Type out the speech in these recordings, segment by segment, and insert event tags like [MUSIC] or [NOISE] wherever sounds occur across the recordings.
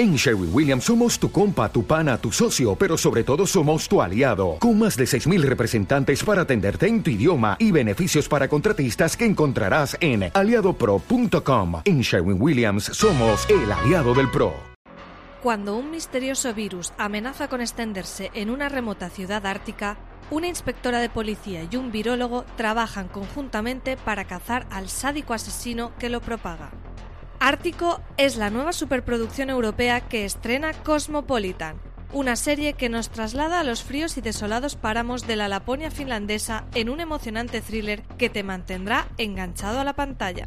En Sherwin Williams somos tu compa, tu pana, tu socio, pero sobre todo somos tu aliado, con más de 6.000 representantes para atenderte en tu idioma y beneficios para contratistas que encontrarás en aliadopro.com. En Sherwin Williams somos el aliado del PRO. Cuando un misterioso virus amenaza con extenderse en una remota ciudad ártica, una inspectora de policía y un virólogo trabajan conjuntamente para cazar al sádico asesino que lo propaga. Ártico es la nueva superproducción europea que estrena Cosmopolitan, una serie que nos traslada a los fríos y desolados páramos de la Laponia finlandesa en un emocionante thriller que te mantendrá enganchado a la pantalla.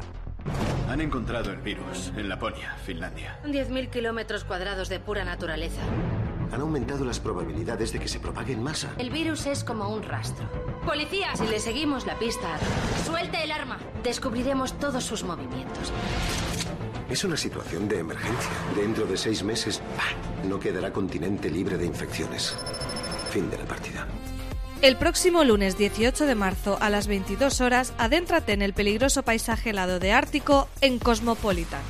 Han encontrado el virus en Laponia, Finlandia. 10.000 kilómetros cuadrados de pura naturaleza. Han aumentado las probabilidades de que se propague en masa. El virus es como un rastro. ¡Policía! Si le seguimos la pista, ¡suelte el arma! Descubriremos todos sus movimientos. Es una situación de emergencia. Dentro de seis meses, no quedará continente libre de infecciones. Fin de la partida. El próximo lunes 18 de marzo a las 22 horas, adéntrate en el peligroso paisaje helado de Ártico en Cosmopolitan.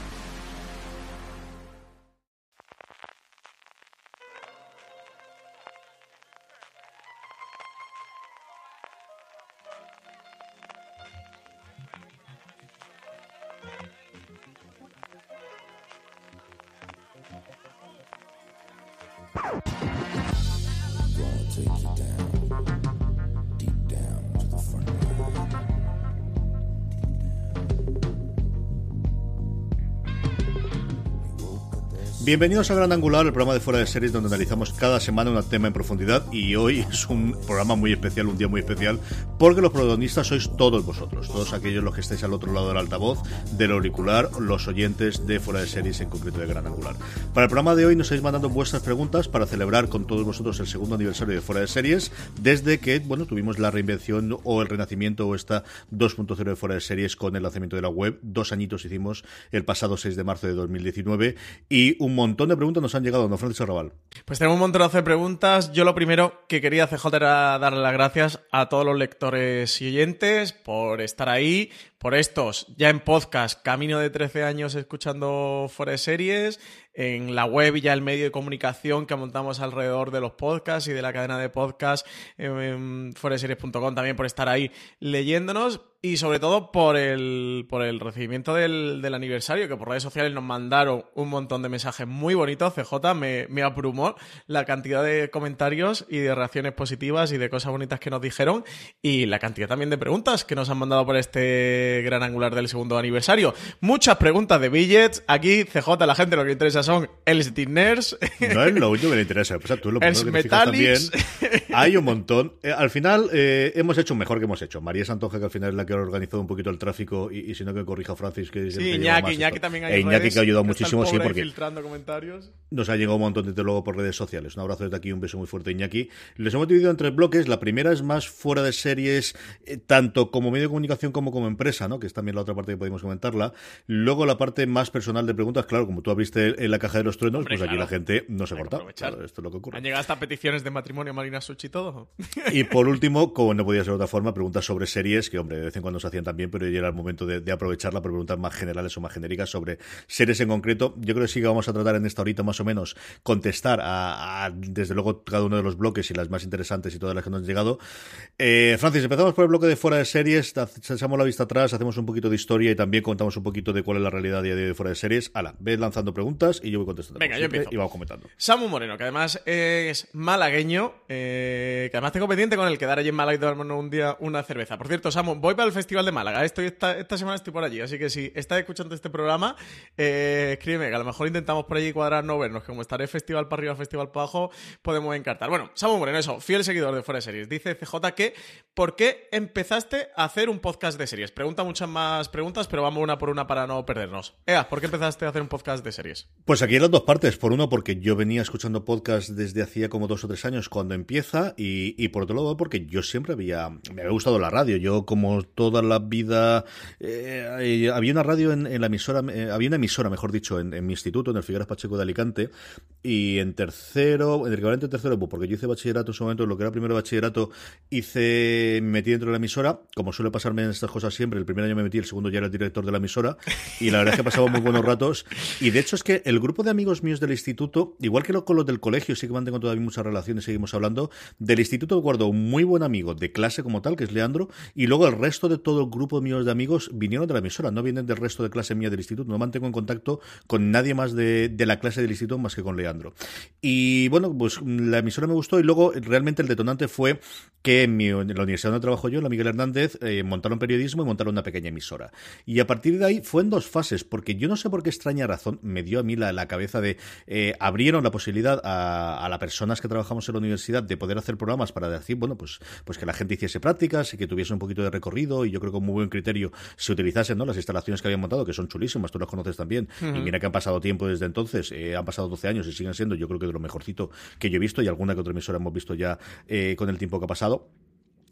Bienvenidos a Gran Angular, el programa de fuera de series donde analizamos cada semana un tema en profundidad y hoy es un programa muy especial, un día muy especial, porque los protagonistas sois todos vosotros, todos aquellos los que estáis al otro lado del altavoz, del auricular, los oyentes de fuera de series, en concreto de Gran Angular. Para el programa de hoy nos estáis mandando vuestras preguntas para celebrar con todos vosotros el segundo aniversario de fuera de series, desde que, bueno, tuvimos la reinvención o el renacimiento o esta 2.0 de fuera de series con el lanzamiento de la web. Dos añitos hicimos el pasado 6 de marzo de 2019 y un montón de preguntas nos han llegado, don Francisco Arrabal. Pues tenemos un montón de preguntas. Yo lo primero que quería hacer era darle las gracias a todos los lectores y oyentes por estar ahí, por estos ya en podcast, camino de 13 años escuchando de series, en la web y ya el medio de comunicación que montamos alrededor de los podcasts y de la cadena de podcasts en foreseries.com también por estar ahí leyéndonos y sobre todo por el, por el recibimiento del, del, aniversario, que por redes sociales nos mandaron un montón de mensajes muy bonitos. CJ me, me abrumó la cantidad de comentarios y de reacciones positivas y de cosas bonitas que nos dijeron y la cantidad también de preguntas que nos han mandado por este gran angular del segundo aniversario. Muchas preguntas de billets. Aquí, CJ, la gente lo que interesa son el Stinners. No es lo único que le interesa. Pues, tú lo que también. Hay un montón. Eh, al final, eh, hemos hecho mejor que hemos hecho. María Santoja, que al final es la que ha organizado un poquito el tráfico, y, y si no que corrija Francis, que Sí, Iñaki, Iñaki también hay e Iñaki que ha ayudado muchísimo, sí, porque filtrando comentarios. nos ha llegado un montón de luego por redes sociales. Un abrazo desde aquí, un beso muy fuerte, Iñaki. Les hemos dividido en tres bloques. La primera es más fuera de series, eh, tanto como medio de comunicación como como empresa, ¿no? Que es también la otra parte que podemos comentarla. Luego la parte más personal de preguntas, claro, como tú abriste en la caja de los truenos, Hombre, pues aquí claro. la gente no se corta. Claro, esto es lo que ocurre. Han llegado hasta peticiones de matrimonio Marina Suchi y todo. Y [LAUGHS] por último, como no podía ser de otra forma, preguntas sobre series, que hombre, de vez en cuando se hacían también, pero ya era el momento de, de aprovecharla para preguntas más generales o más genéricas sobre series en concreto. Yo creo que sí que vamos a tratar en esta horita más o menos contestar a, a, desde luego cada uno de los bloques y las más interesantes y todas las que nos han llegado. Eh, Francis, empezamos por el bloque de fuera de series, echamos la vista atrás, hacemos un poquito de historia y también contamos un poquito de cuál es la realidad día de fuera de series. Ala, ve lanzando preguntas y yo voy contestando. Venga, yo empiezo. Y vamos comentando. Samu Moreno, que además es malagueño, eh, que además tengo pendiente con el quedar allí en Málaga y tomarnos un día una cerveza. Por cierto, Samu, voy para el Festival de Málaga. Estoy esta, esta semana estoy por allí, así que si estás escuchando este programa, eh, escríbeme, que a lo mejor intentamos por allí cuadrar no vernos, que como estaré festival para arriba, festival para abajo, podemos encartar. Bueno, Samu Moreno, eso, fiel seguidor de Fuera de Series. Dice CJ que, ¿por qué empezaste a hacer un podcast de series? Pregunta muchas más preguntas, pero vamos una por una para no perdernos. Ea, ¿por qué empezaste a hacer un podcast de series? Pues aquí hay las dos partes. Por uno, porque yo venía escuchando podcast desde hacía como dos o tres años cuando empieza, y, y por otro lado, porque yo siempre había. Me había gustado la radio. Yo, como toda la vida. eh, había una radio en, en la emisora. eh, había una emisora, mejor dicho, en, en mi instituto, en el Figueras Pacheco de Alicante, y en tercero. En el equivalente en tercero, porque yo hice bachillerato en su momento, lo que era primero bachillerato, hice. Me metí dentro de la emisora. Como suele pasarme en estas cosas siempre, el primer año me metí, el segundo ya era el director de la emisora, y la verdad es que pasaba muy buenos ratos. Y de hecho es que el grupo de amigos míos del instituto, igual que con los del colegio, sí que mantengo todavía muchas relaciones, seguimos hablando, del instituto guardo un muy buen amigo de clase como tal, que es Leandro, y luego el resto de todo el grupo mío de amigos vinieron de la emisora, no vienen del resto de clase mía del instituto, no mantengo en contacto con nadie más de, la clase del instituto más que con Leandro. Y bueno, pues la emisora me gustó y luego realmente el detonante fue que en, la universidad donde trabajo yo, la Miguel Hernández, eh, montaron periodismo y montaron una pequeña emisora. Y a partir de ahí fue en dos fases, porque yo no sé por qué extraña razón me dio a mí la, la cabeza de eh, abrieron la posibilidad a, a las personas que trabajamos en la universidad de poder hacer programas para decir, bueno, pues, pues que la gente hiciese prácticas y que tuviese un poquito de recorrido y yo creo que con muy buen criterio se utilizasen ¿no? las instalaciones que habían montado, que son chulísimas, tú las conoces también. Y mira que han pasado tiempo desde entonces, eh, han pasado 12 años y siguen siendo yo creo que de lo mejorcito que yo he visto y alguna que otra emisora hemos visto ya eh, con el tiempo que ha pasado.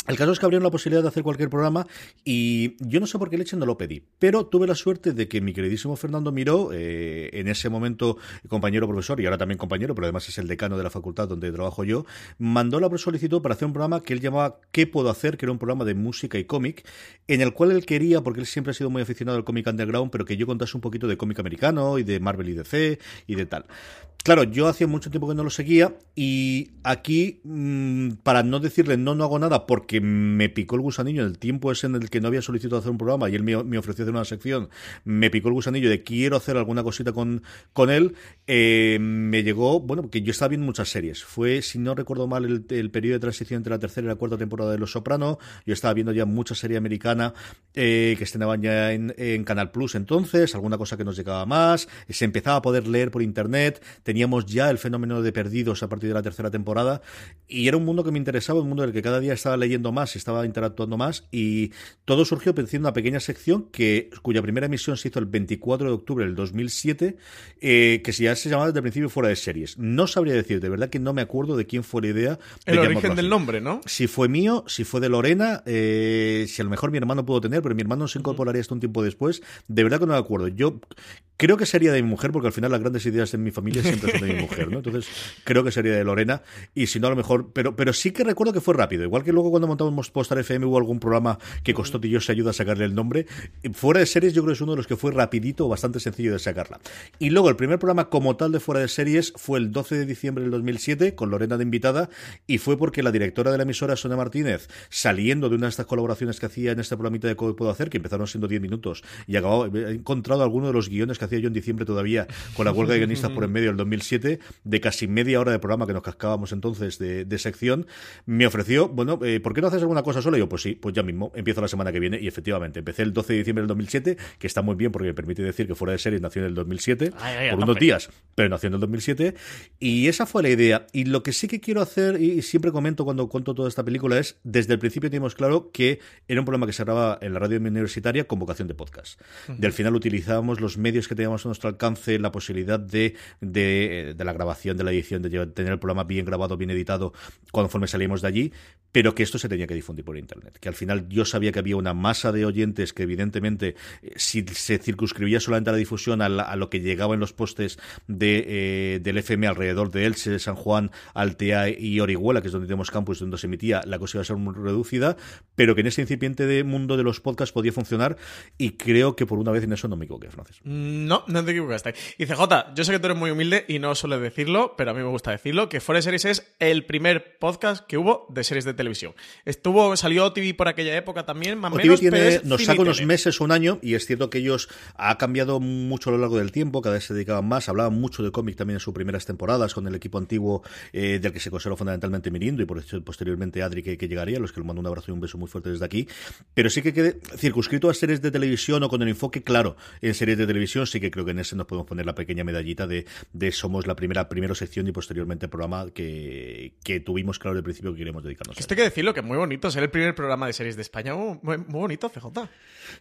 El caso es que abrieron la posibilidad de hacer cualquier programa y yo no sé por qué leche no lo pedí, pero tuve la suerte de que mi queridísimo Fernando Miró, eh, en ese momento compañero profesor y ahora también compañero, pero además es el decano de la facultad donde trabajo yo, mandó la solicitud para hacer un programa que él llamaba ¿Qué puedo hacer?, que era un programa de música y cómic, en el cual él quería, porque él siempre ha sido muy aficionado al cómic underground, pero que yo contase un poquito de cómic americano y de Marvel y DC y de tal. Claro, yo hacía mucho tiempo que no lo seguía y aquí, mmm, para no decirle no, no hago nada porque me picó el gusanillo el tiempo ese en el que no había solicitado hacer un programa y él me, me ofreció hacer una sección, me picó el gusanillo de quiero hacer alguna cosita con, con él, eh, me llegó, bueno, porque yo estaba viendo muchas series. Fue, si no recuerdo mal, el, el, periodo de transición entre la tercera y la cuarta temporada de Los Soprano. Yo estaba viendo ya mucha serie americana eh, que estrenaban ya en, en Canal Plus entonces, alguna cosa que nos llegaba más, se empezaba a poder leer por internet, teníamos ya el fenómeno de perdidos a partir de la tercera temporada y era un mundo que me interesaba, un mundo del que cada día estaba leyendo más, estaba interactuando más y todo surgió pensando una pequeña sección que cuya primera emisión se hizo el 24 de octubre del 2007 eh, que ya se llamaba desde el principio fuera de series. No sabría decir, de verdad que no me acuerdo de quién fue la idea. El origen del nombre, ¿no? Si fue mío, si fue de Lorena, eh, si a lo mejor mi hermano pudo tener, pero mi hermano se incorporaría esto un tiempo después. De verdad que no me acuerdo. Yo creo que sería de mi mujer porque al final las grandes ideas en mi familia siempre son de mi mujer, ¿no? Entonces, creo que sería de Lorena. Y si no, a lo mejor. Pero, pero sí que recuerdo que fue rápido. Igual que luego cuando montamos Postar FM hubo algún programa que costó y yo se ayuda a sacarle el nombre. Fuera de series, yo creo que es uno de los que fue rapidito o bastante sencillo de sacarla. Y luego, el primer programa como tal de Fuera de Series fue el 12 de diciembre del 2007, con Lorena de invitada. Y fue porque la directora de la emisora, Sonia Martínez, saliendo de una de estas colaboraciones que hacía en este programita de Cómo Puedo Hacer, que empezaron siendo 10 minutos, y acabó, he encontrado alguno de los guiones que hacía yo en diciembre todavía con la huelga de guionistas por en medio del 2007, de casi media hora de programa que nos cascábamos entonces de, de sección, me ofreció, bueno, eh, ¿por qué no haces alguna cosa sola? Y yo, pues sí, pues ya mismo, empiezo la semana que viene y efectivamente, empecé el 12 de diciembre del 2007, que está muy bien porque me permite decir que fuera de serie nació en el 2007, ay, ay, por unos días, pero nació en el 2007, y esa fue la idea. Y lo que sí que quiero hacer, y siempre comento cuando cuento toda esta película, es, desde el principio teníamos claro que era un programa que se grababa en la radio universitaria con vocación de podcast. Uh -huh. Del final utilizábamos los medios que teníamos a nuestro alcance, la posibilidad de, de, de la grabación, de la edición, de tener el programa bien grabado, bien editado, conforme salimos de allí, pero que esto se tenía que difundir por internet. Que al final yo sabía que había una masa de oyentes que evidentemente si se circunscribía solamente a la difusión a, la, a lo que llegaba en los postes de, eh, del FM alrededor de Elche, San Juan, Altea y Orihuela, que es donde tenemos campus, donde se emitía, la cosa iba a ser muy reducida, pero que en ese incipiente de mundo de los podcasts podía funcionar y creo que por una vez en eso no me equivoqué, Francis. No, no te equivocaste. Y CJ, yo sé que tú eres muy humilde y no suele decirlo, pero a mí me gusta decirlo, que Fuera de Series es el primer podcast que hubo de series de televisión. Estuvo, salió OTV por aquella época también, más o menos, tiene, nos saca unos meses, un año, y es cierto que ellos ha cambiado mucho a lo largo del tiempo, cada vez se dedicaban más, hablaban mucho de cómic también en sus primeras temporadas, con el equipo antiguo eh, del que se conservó fundamentalmente Mirindo y por eso posteriormente Adri que, que llegaría, a los que le mando un abrazo y un beso muy fuerte desde aquí, pero sí que quede circunscrito a series de televisión o con el enfoque claro en series de televisión, sí que creo que en ese nos podemos poner la pequeña medallita de, de somos la primera primera sección y posteriormente programa que, que tuvimos claro desde el principio que queremos dedicarnos. Esto hay que decirlo, que es muy bonito ser el primer programa de series de España, muy, muy, bonito, CJ.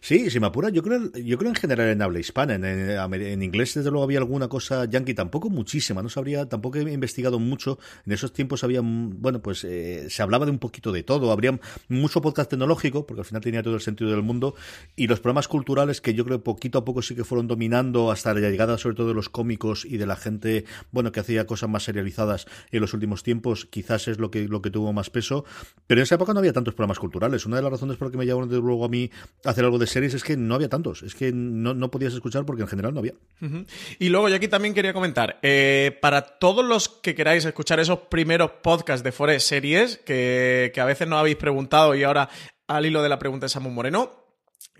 Sí, si me apura, yo creo, yo creo en general en habla hispana, en, en, en, inglés desde luego había alguna cosa yankee, tampoco muchísima, no sabría, tampoco he investigado mucho, en esos tiempos había, bueno, pues eh, se hablaba de un poquito de todo, habría mucho podcast tecnológico, porque al final tenía todo el sentido del mundo, y los programas culturales que yo creo poquito a poco sí que fueron dominando hasta la llegada sobre todo de los cómicos y de la gente, bueno, que hacía cosas más serializadas en los últimos tiempos, quizás es lo que, lo que tuvo más peso, pero en esa época no había tantos programas culturales. Una de las razones por las que me llamaron de luego a mí hacer algo de series es que no había tantos, es que no, no podías escuchar porque en general no había. Y luego yo aquí también quería comentar, eh, para todos los que queráis escuchar esos primeros podcasts de Forest Series, que, que a veces no habéis preguntado y ahora al hilo de la pregunta de Samu Moreno,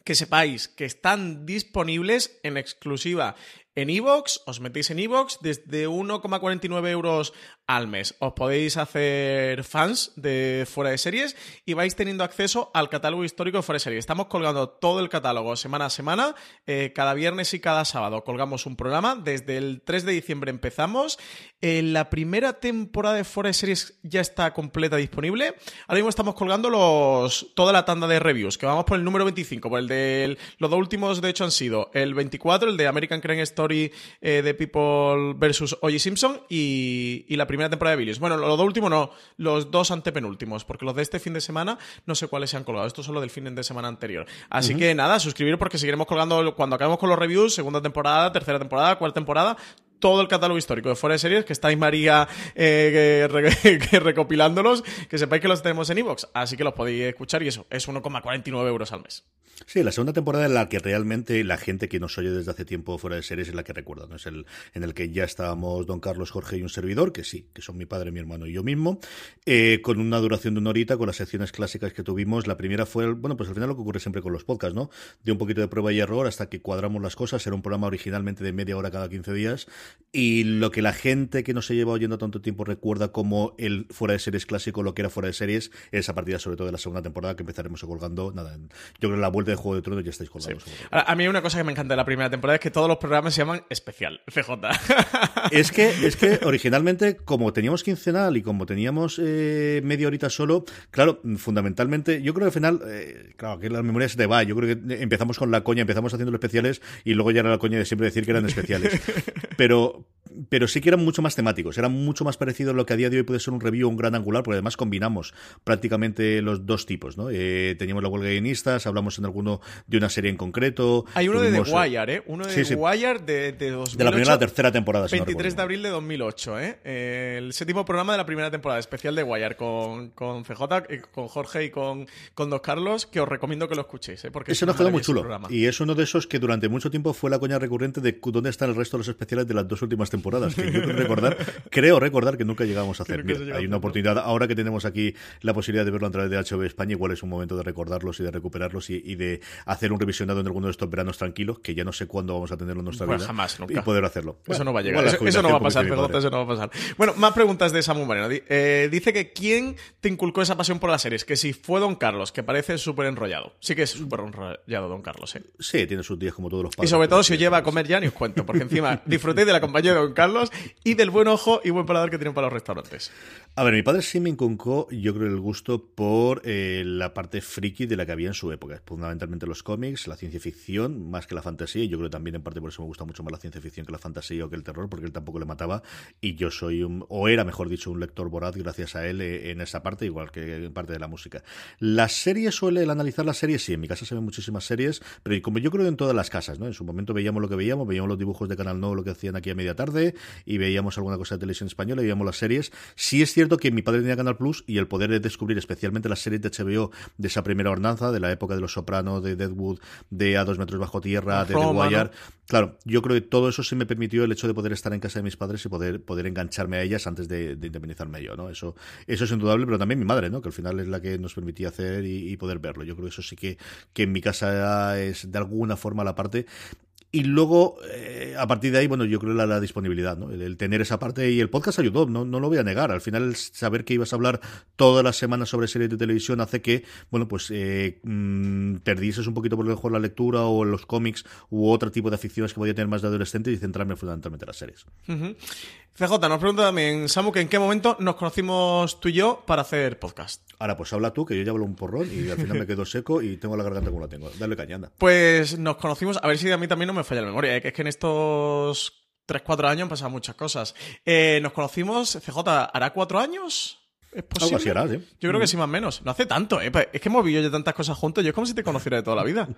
que sepáis que están disponibles en exclusiva en iVoox, os metéis en iVoox desde 1,49 euros al mes. Os podéis hacer fans de Fuera de Series y vais teniendo acceso al catálogo histórico de Fuera de Series. Estamos colgando todo el catálogo semana a semana, eh, cada viernes y cada sábado. Colgamos un programa. Desde el 3 de diciembre empezamos. la primera temporada de Fuera de Series ya está completa disponible. Ahora mismo estamos colgando los toda la tanda de reviews, que vamos por el número 25, por el de los dos últimos de hecho han sido el 24, el de American Crime Story eh, de People versus O.J. Simpson y la primera temporada de Billions. Bueno, los dos últimos no, los dos antepenúltimos, porque los de este fin de semana no sé cuáles se han colgado. Estos son los del fin de semana anterior. Así que nada, suscribiros porque seguiremos colgando cuando acabemos con los reviews, segunda temporada, tercera temporada, cuarta temporada todo el catálogo histórico de Fuera de Series, que estáis María eh, que re- [LAUGHS] que recopilándolos, que sepáis que los tenemos en iVoox, así que los podéis escuchar y eso, es 1,49 euros al mes. Sí, la segunda temporada en la que realmente la gente que nos oye desde hace tiempo fuera de series es la que recuerda, ¿no? Es el en el que ya estábamos don Carlos, Jorge y un servidor, que sí, que son mi padre, mi hermano y yo mismo, eh, con una duración de una horita, con las secciones clásicas que tuvimos. La primera fue, el- bueno, pues al final lo que ocurre siempre con los podcasts, ¿no? De un poquito de prueba y error hasta que cuadramos las cosas. Era un programa originalmente de media hora cada 15 días. Y lo que la gente que no se lleva oyendo tanto tiempo recuerda como el fuera de series clásico, lo que era fuera de series, es a partir sobre todo de la segunda temporada que empezaremos colgando. Nada, yo creo que la vuelta de Juego de Tronos ya estáis colgando. A, a mí una cosa que me encanta de la primera temporada es que todos los programas se llaman especial, FJ. [LAUGHS] Es que, es que originalmente, como teníamos quincenal y como teníamos eh, media horita solo, claro, fundamentalmente, yo creo que al final, eh, claro, que la memoria se te va. Yo creo que empezamos con la coña, empezamos haciendo los especiales y luego ya era la coña de siempre decir que eran especiales. Pero, [LAUGHS] pero sí que eran mucho más temáticos, eran mucho más parecidos a lo que a día de hoy puede ser un review o un gran angular, porque además combinamos prácticamente los dos tipos, ¿no? Eh, teníamos la huelga de guionistas, hablamos en alguno de una serie en concreto. Hay uno de The eh, Wire, ¿eh? Uno de sí, The. Wire de, de 2008. De la primera a la tercera temporada, si no 23 de recuerdo mal. abril de 2008, ¿eh? Eh, El séptimo programa de la primera temporada, especial de Wire, con, con CJ, eh, con Jorge y con, con Dos Carlos, que os recomiendo que lo escuchéis, ¿eh? Porque Ese es nos quedó muy chulo. programa. Y es uno de esos que durante mucho tiempo fue la coña recurrente de dónde están el resto de los especiales de las dos últimas temporadas. Que yo creo recordar, creo recordar que nunca llegamos a hacer. Mira, hay una oportunidad, ahora que tenemos aquí la posibilidad de verlo a través de HBO España, igual es un momento de recordarlos y de recuperarlos y, y de hacer un revisionado en alguno de estos veranos tranquilos, que ya no sé cuándo vamos a tenerlo en nuestra Pues vida. jamás, nunca. Y poder hacerlo. Eso Bueno, no va a llegar. Eso, eso no va a pasar, padre. eso no va a pasar. Bueno, más preguntas de Samu Moreno. Eh, dice que quién te inculcó esa pasión por las series, que si fue Don Carlos, que parece súper enrollado. Sí que es súper enrollado Don Carlos, ¿eh? Sí, tiene sus días como todos los Y padres. sobre todo si os lleva a comer ya, ni os cuento, porque encima disfrutéis de la compañía de Don Carlos y del buen ojo y buen paladar que tienen para los restaurantes. A ver, mi padre sí me inculcó, yo creo, el gusto por eh, la parte friki de la que había en su época. Fundamentalmente los cómics, la ciencia ficción, más que la fantasía. Yo creo también, en parte, por eso me gusta mucho más la ciencia ficción que la fantasía o que el terror, porque él tampoco le mataba. Y yo soy un, o era, mejor dicho, un lector voraz gracias a él eh, en esa parte, igual que en parte de la música. Las series suele, el analizar las series, sí, en mi casa se ven muchísimas series, pero como yo creo en todas las casas, ¿no? En su momento veíamos lo que veíamos, veíamos los dibujos de Canal No, lo que hacían aquí a media tarde, y veíamos alguna cosa de televisión española, y veíamos las series. Sí es cierto que mi padre tenía Canal Plus y el poder de descubrir especialmente las series de HBO de esa primera hornanza, de la época de Los Sopranos, de Deadwood, de A dos metros bajo tierra, de Roma, The Wire. ¿no? Claro, yo creo que todo eso sí me permitió el hecho de poder estar en casa de mis padres y poder, poder engancharme a ellas antes de, de indemnizarme yo, ¿no? Eso, eso es indudable, pero también mi madre, ¿no? Que al final es la que nos permitía hacer y, y poder verlo. Yo creo que eso sí que, que en mi casa es de alguna forma la parte. Y luego, eh, a partir de ahí, bueno, yo creo la, disponibilidad, ¿no? El, tener esa parte y el podcast ayudó, no, no lo voy a negar. Al final, el saber que ibas a hablar todas las semanas sobre series de televisión hace que, bueno, pues eh, mm, perdieses un poquito por lo mejor la lectura o los cómics u otro tipo de aficiones que podía tener más de adolescente y centrarme fundamentalmente en las series. Ujú. CJ, nos pregunta también, Samu, que en qué momento nos conocimos tú y yo para hacer podcast. Ahora, pues habla tú, que yo ya hablo un porrón y al final me quedo seco y tengo la garganta como la tengo. Dale caña, anda. Pues nos conocimos, a ver si a mí también no me falla la memoria, ¿eh? que es que en estos 3-4 años han pasado muchas cosas. Eh, nos conocimos, CJ, ¿hará cuatro años? ¿Es posible? así hará, sí. Yo creo que sí, más o menos. No hace tanto, ¿eh? Pues Es que hemos vivido ya tantas cosas juntos. Yo es como si te conociera de toda la vida.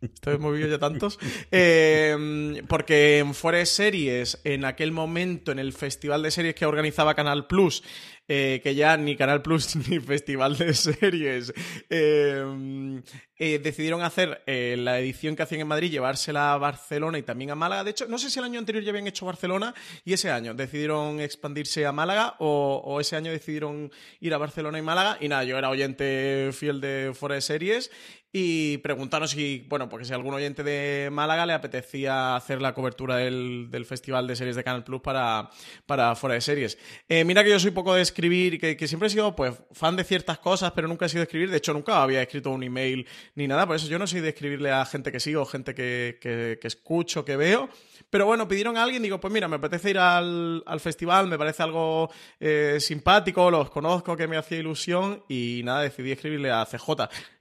Esto hemos vivido ya tantos. Eh, porque en Fuera de Series, en aquel momento, en el festival de series que organizaba Canal Plus, eh, que ya ni Canal Plus [LAUGHS] ni Festival de Series eh, eh, decidieron hacer la edición que hacían en Madrid, llevársela a Barcelona y también a Málaga. De hecho, no sé si el año anterior ya habían hecho Barcelona y ese año decidieron expandirse a Málaga o, o ese año decidieron ir a Barcelona y Málaga. Y nada, yo era oyente fiel de Fuera de Series y preguntaron si, bueno, porque si algún oyente de Málaga le apetecía hacer la cobertura del, del Festival de Series de Canal Plus para, para Fuera de Series. Eh, mira que yo soy poco de escribir que, que siempre he sido pues fan de ciertas cosas, pero nunca he sido de escribir. De hecho, nunca había escrito un email ni nada. Por eso yo no soy de escribirle a gente que sigo, gente que, que escucho, que veo. Pero bueno, pidieron a alguien, digo, pues mira, me apetece ir al, al festival, me parece algo eh, simpático, los conozco, que me hacía ilusión y nada, decidí escribirle a CJ.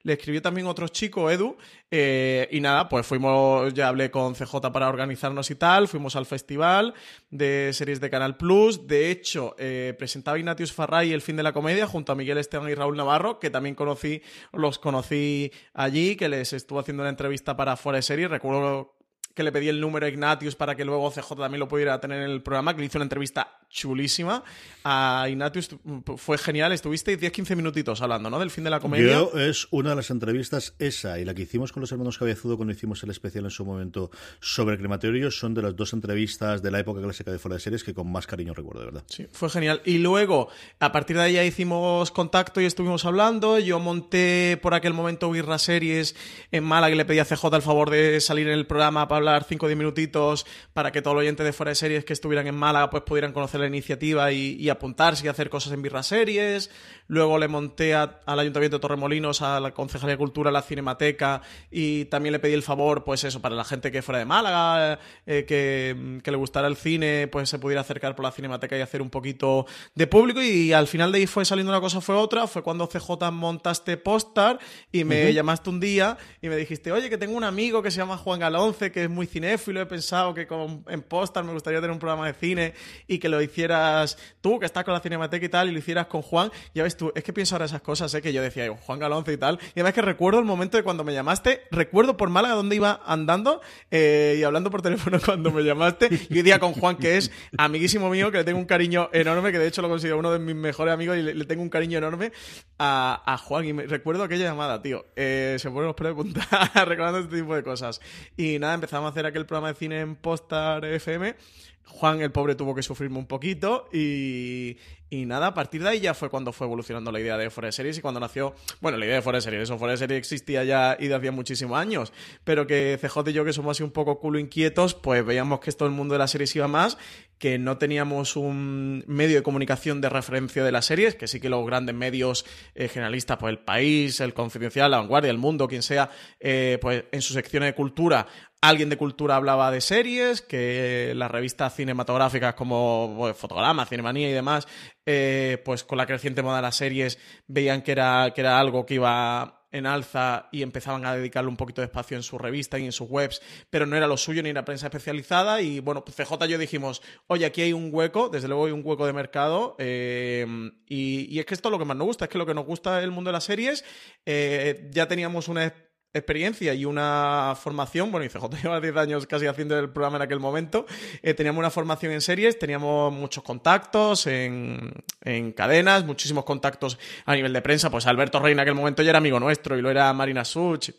Le escribió también otro chico, Edu, eh, y nada, pues fuimos, ya hablé con CJ para organizarnos y tal, fuimos al festival de series de Canal Plus, de hecho, eh, presentaba Ignatius Farray El fin de la comedia junto a Miguel Esteban y Raúl Navarro, que también conocí, los conocí allí, que les estuvo haciendo una entrevista para Fuera de Series, recuerdo que le pedí el número a Ignatius para que luego CJ también lo pudiera tener en el programa, que le hizo una entrevista chulísima a Ignatius. Fue genial, estuviste 10-15 minutitos hablando, ¿no? Del fin de la comedia. Yo es una de las entrevistas, esa y la que hicimos con los hermanos Cabezudo cuando hicimos el especial en su momento sobre el crematorio, son de las dos entrevistas de la época clásica de Fuera de Series que con más cariño recuerdo, de verdad. Sí, fue genial. Y luego, a partir de ahí ya hicimos contacto y estuvimos hablando. Yo monté por aquel momento Birra Series en Málaga y le pedí a CJ el favor de salir en el programa para hablar 5 o 10 minutitos para que todo el oyente de Fuera de Series que estuvieran en Málaga pues pudieran conocer la iniciativa y, y apuntarse y hacer cosas en Birra Series. Luego le monté a- al Ayuntamiento de Torremolinos, a la Concejalía de Cultura, a la Cinemateca y también le pedí el favor, pues eso, para la gente que fuera de Málaga, eh, que, que le gustara el cine, pues se pudiera acercar por la Cinemateca y hacer un poquito de público y al final de ahí fue saliendo una cosa, fue otra, fue cuando CJ montaste Postar y me llamaste un día y me dijiste, oye, que tengo un amigo que se llama Juan Galonce, que es muy cinéfilo, he pensado que con, en Postar me gustaría tener un programa de cine y que lo hicieras tú, que estás con la Cinemateca y tal, y lo hicieras con Juan. Ya ves tú, es que pienso ahora esas cosas, ¿eh? que yo decía, Juan Galonce y tal. Y además que recuerdo el momento de cuando me llamaste, recuerdo por Málaga donde iba andando eh, y hablando por teléfono [LAUGHS] cuando me llamaste. Y hoy día con Juan, que es amiguísimo mío, que le tengo un cariño enorme, que de hecho lo considero uno de mis mejores amigos y le, le tengo un cariño enorme a, a Juan. Y me, recuerdo aquella llamada, tío. Eh, se ponen los pelos de punta [LAUGHS] recordando este tipo de cosas. Y nada, empezamos hacer aquel programa de cine en Postar FM. Juan, el pobre, tuvo que sufrirme un poquito y, y nada, a partir de ahí ya fue cuando fue evolucionando la idea de de Series y cuando nació, bueno, la idea de de Series, eso de Series existía ya y de hacía muchísimos años, pero que CJ y yo que somos así un poco culo inquietos, pues veíamos que esto el mundo de las series iba más, que no teníamos un medio de comunicación de referencia de las series, que sí que los grandes medios eh, generalistas, pues El País, El Confidencial, La Vanguardia, El Mundo, quien sea, eh, pues en sus secciones de cultura alguien de cultura hablaba de series, que las revistas cinematográficas como pues, Fotograma, Cinemanía y demás, eh, pues con la creciente moda de las series veían que era, que era algo que iba en alza y empezaban a dedicarle un poquito de espacio en su revista y en sus webs, pero no era lo suyo ni la prensa especializada y bueno, pues CJ y yo dijimos, oye, aquí hay un hueco, desde luego hay un hueco de mercado eh, y, es que esto es lo que más nos gusta, es que lo que nos gusta del mundo de las series, eh, ya teníamos una experiencia y una formación, bueno, y CJ [LAUGHS] lleva 10 años casi haciendo el programa en aquel momento, eh, teníamos una formación en series, teníamos muchos contactos en, en, cadenas, muchísimos contactos a nivel de prensa, pues Alberto Rey en aquel momento ya era amigo nuestro y lo era Marina Such,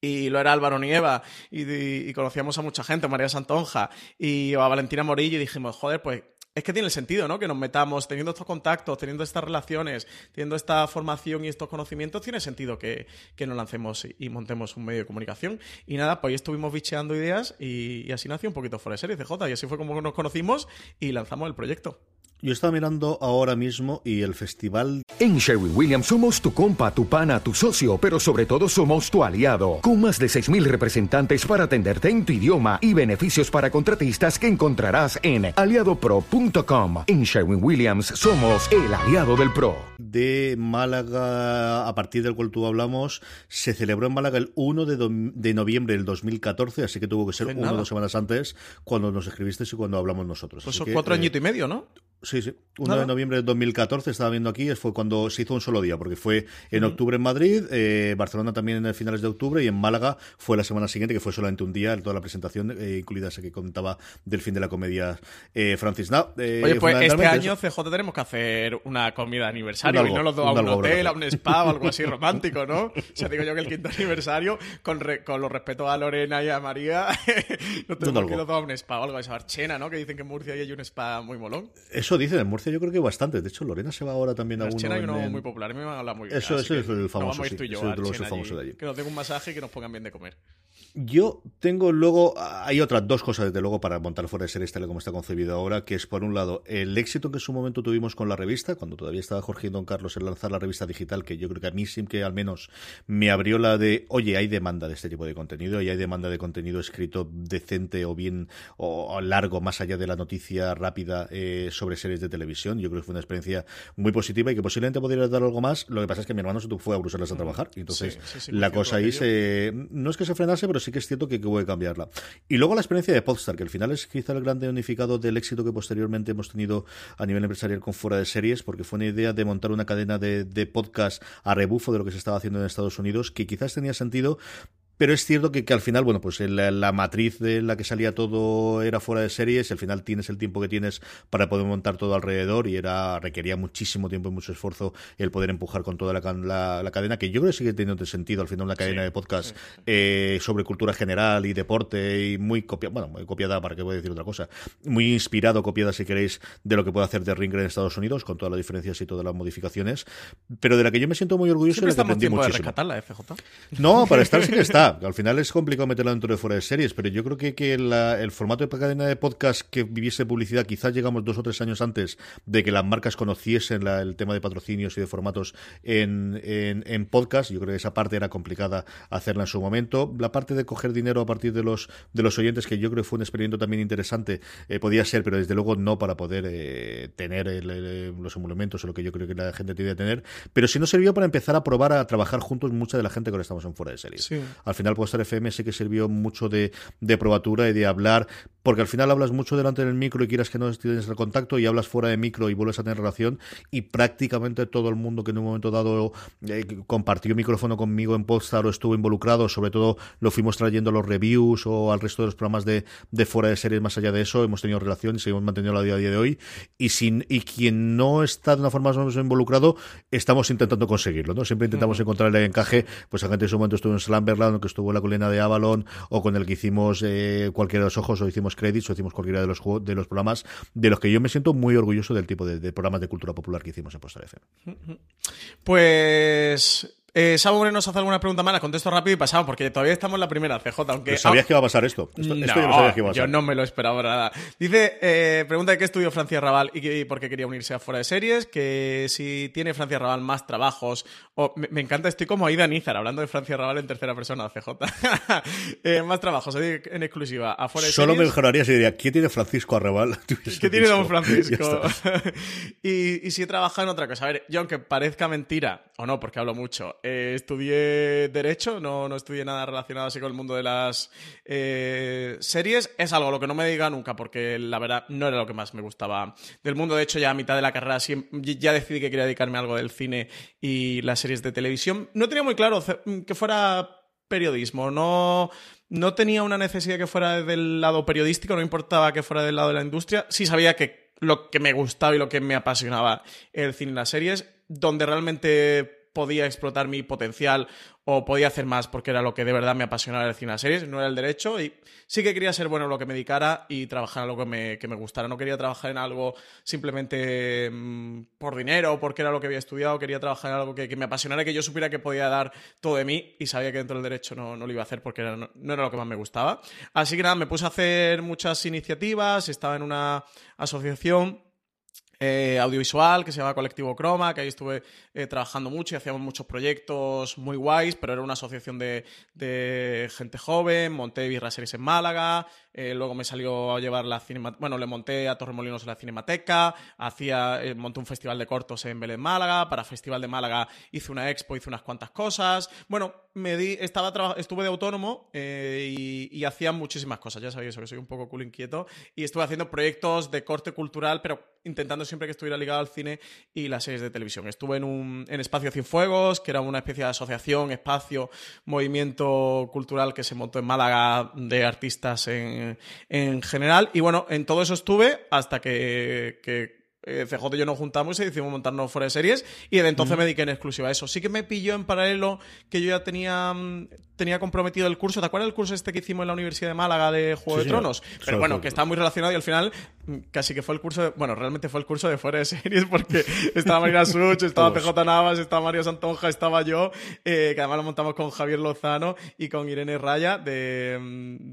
y lo era Álvaro Nieva y, y, conocíamos a mucha gente, María Santonja y a Valentina Morillo y dijimos, joder, pues es que tiene sentido, ¿no? Que nos metamos teniendo estos contactos, teniendo estas relaciones, teniendo esta formación y estos conocimientos, tiene sentido que, que nos lancemos y, montemos un medio de comunicación. Y nada, pues ahí estuvimos bicheando ideas y, así nació un poquito de Series CJ y así fue como nos conocimos y lanzamos el proyecto. Yo estaba mirando ahora mismo y el festival. En Sherwin Williams somos tu compa, tu pana, tu socio, pero sobre todo somos tu aliado. Con más de 6.000 representantes para atenderte en tu idioma y beneficios para contratistas que encontrarás en aliadopro.com. En Sherwin Williams somos el aliado del PRO. De Málaga, a partir del cual tú hablamos, se celebró en Málaga el 1 de, de noviembre del 2014, así que tuvo que ser una o dos semanas antes cuando nos escribiste y cuando hablamos nosotros. Pues son cuatro eh, añitos y medio, ¿no? Sí, sí. 1 de noviembre de 2014, estaba viendo aquí, fue cuando se hizo un solo día, porque fue en octubre en Madrid, eh, Barcelona también en finales de octubre y en Málaga fue la semana siguiente, que fue solamente un día, toda la presentación, eh, incluida esa que contaba del fin de la comedia eh, Francis Now. Eh, Oye, pues este año CJ tenemos que hacer una comida de aniversario y no los dos a un, hotel, a un spa o algo así [LAUGHS] romántico, ¿no? O sea, digo yo que el quinto aniversario, con, con los respetos a Lorena y a María, [LAUGHS] no tenemos que los dos a un spa o algo, esa Barchena, ¿no? Que dicen que en Murcia hay un spa muy molón. Eso dicen, en Murcia yo creo que bastante. De hecho, Lorena se va ahora también a uno. China hay uno muy popular, me van a hablar muy bien. Eso, eso es el famoso. sí, yo es el famoso de allí. Que nos den un masaje y que nos pongan bien de comer. Yo tengo luego, hay otras dos cosas desde luego para montar fuera de series tal como está concebido ahora, que es por un lado el éxito que en su momento tuvimos con la revista, cuando todavía estaba Jorge y Don Carlos en lanzar la revista digital, que yo creo que a mí sí que al menos me abrió la de, oye, hay demanda de este tipo de contenido y hay demanda de contenido escrito decente o bien o largo, más allá de la noticia rápida eh, sobre series de televisión. Yo creo que fue una experiencia muy positiva y que posiblemente podría dar algo más. Lo que pasa es que mi hermano se fue a Bruselas a mm. trabajar y entonces la cosa ahí se, no es que se frenase, pero sí que es cierto que, que cambiarla. Y luego la experiencia de Podstar, que al final es quizá el grande unificado del éxito que posteriormente hemos tenido a nivel empresarial con fuera de series, porque fue una idea de montar una cadena de, de podcast a rebufo de lo que se estaba haciendo en Estados Unidos, que quizás tenía sentido, pero es cierto que, que al final, bueno, pues la, la, matriz de la que salía todo era fuera de series, al final tienes el tiempo que tienes para poder montar todo alrededor y era requería muchísimo tiempo y mucho esfuerzo el poder empujar con toda la, la, cadena, que yo creo que sigue teniendo sentido al final una cadena de podcast eh, sobre cultura general y deporte y muy copiada, bueno, muy copiada, para que voy a decir otra cosa, muy inspirado, copiada si queréis, de lo que puede hacer The Ringer en Estados Unidos, con todas las diferencias y todas las modificaciones, pero de la que yo me siento muy orgulloso y la que aprendí muchísimo. De FJ? No, para estar sí que está. Al final es complicado meterlo dentro de fuera de series, pero yo creo que, que el formato de cadena de podcast que viviese publicidad, quizás llegamos dos o tres años antes de que las marcas conociesen el tema de patrocinios y de formatos en, en, podcast. Yo creo que esa parte era complicada hacerla en su momento. La parte de coger dinero a partir de los, de los oyentes, que yo creo que fue un experimento también interesante, eh, podía ser, pero desde luego no para poder eh, tener los emolumentos o lo que yo creo que la gente tiene que tener. Pero sí nos sirvió para empezar a probar a trabajar juntos mucha de la gente que ahora estamos en fuera de series. Al final, pues FM sí que sirvió mucho de, de probatura y de hablar porque al final hablas mucho delante del micro y quieras que no tienes el contacto y hablas fuera de micro y vuelves a tener relación y prácticamente todo el mundo que en un momento dado eh, compartió micrófono conmigo en Podstar o estuvo involucrado, sobre todo lo fuimos trayendo a los reviews o al resto de los programas de, de fuera de series más allá de eso, hemos tenido relación y seguimos manteniendo la día a día de hoy y sin y quien no está de una forma más o menos involucrado, estamos intentando conseguirlo, ¿no? Siempre intentamos encontrar el encaje, pues la gente en su momento estuvo en Slamberland, estuvo en la colina de Avalon o con el que hicimos eh, cualquiera de los ojos o hicimos créditos o hicimos cualquiera de los de los programas de los que yo me siento muy orgulloso del tipo de, programas de cultura popular que hicimos en Postal FM. Pues eh, nos hace alguna pregunta mala, contesto rápido y pasamos, porque todavía estamos en la primera CJ, aunque... ¿Sabías que iba a pasar esto? esto, no, yo no sabía que iba a pasar. Yo no me lo esperaba nada. Dice, eh, pregunta de qué estudió Francia Raval y, por qué quería unirse a Fuera de Series, que si tiene Francia Raval más trabajos, o me, encanta, estoy como Aida Nízar, hablando de Francia Raval en tercera persona, CJ. [LAUGHS] eh, más trabajos, en exclusiva, a Fuera de Solo Series. me mejoraría si diría, ¿qué tiene Francisco Arrabal? [LAUGHS] ¿Qué tiene Don Francisco? [LAUGHS] y, y si he trabajado en otra cosa. A ver, yo aunque parezca mentira, o no, porque hablo mucho, eh, estudié Derecho, no, no estudié nada relacionado así con el mundo de las eh, series. Es algo lo que no me diga nunca, porque la verdad no era lo que más me gustaba del mundo. De hecho, ya a mitad de la carrera ya decidí que quería dedicarme a algo del cine y las series de televisión. No tenía muy claro que fuera periodismo, no, no tenía una necesidad que fuera del lado periodístico, no importaba que fuera del lado de la industria. Sí sabía que lo que me gustaba y lo que me apasionaba el cine y las series, donde realmente podía explotar mi potencial o podía hacer más porque era lo que de verdad me apasionaba el cine a series, no era el derecho y sí que quería ser bueno en lo que me dedicara y trabajar en algo que me, que me gustara. No quería trabajar en algo simplemente mm, por dinero o porque era lo que había estudiado, quería trabajar en algo que, me apasionara que yo supiera que podía dar todo de mí y sabía que dentro del derecho no, no lo iba a hacer porque no, no era lo que más me gustaba. Así que nada, me puse a hacer muchas iniciativas, estaba en una asociación eh, audiovisual que se llama Colectivo Croma, que ahí estuve eh, trabajando mucho y hacíamos muchos proyectos muy guays, pero era una asociación de, gente joven, monté Birra Series en Málaga, eh, luego me salió a llevar la cinemateca, bueno, le monté a Torremolinos la Cinemateca, hacía, monté un festival de cortos en Belén, Málaga, para Festival de Málaga hice una expo, hice unas cuantas cosas, bueno, me di, estaba estuve de autónomo eh, y, hacía muchísimas cosas, ya sabéis que soy un poco culo inquieto, y estuve haciendo proyectos de corte cultural, pero intentando siempre que estuviera ligado al cine y las series de televisión. Estuve en, un, en Espacio Cienfuegos, que era una especie de asociación, espacio, movimiento cultural que se montó en Málaga de artistas en, en general. Y bueno, en todo eso estuve hasta que, que eh, CJ y yo nos juntamos y decidimos montarnos fuera de series y desde entonces me dediqué en exclusiva a eso. Sí que me pilló en paralelo que yo ya tenía, mm, tenía comprometido el curso. ¿Te acuerdas del curso este que hicimos en la Universidad de Málaga de Juego de Tronos? Pero bueno, que está muy relacionado y al final mm, casi que fue el curso, de, bueno, realmente fue el curso de fuera de [LAUGHS] series porque estaba Marina Such, estaba PJ Navas, estaba Mario Santonja, estaba yo, eh, que además lo montamos con Javier Lozano y con Irene Raya de, mm,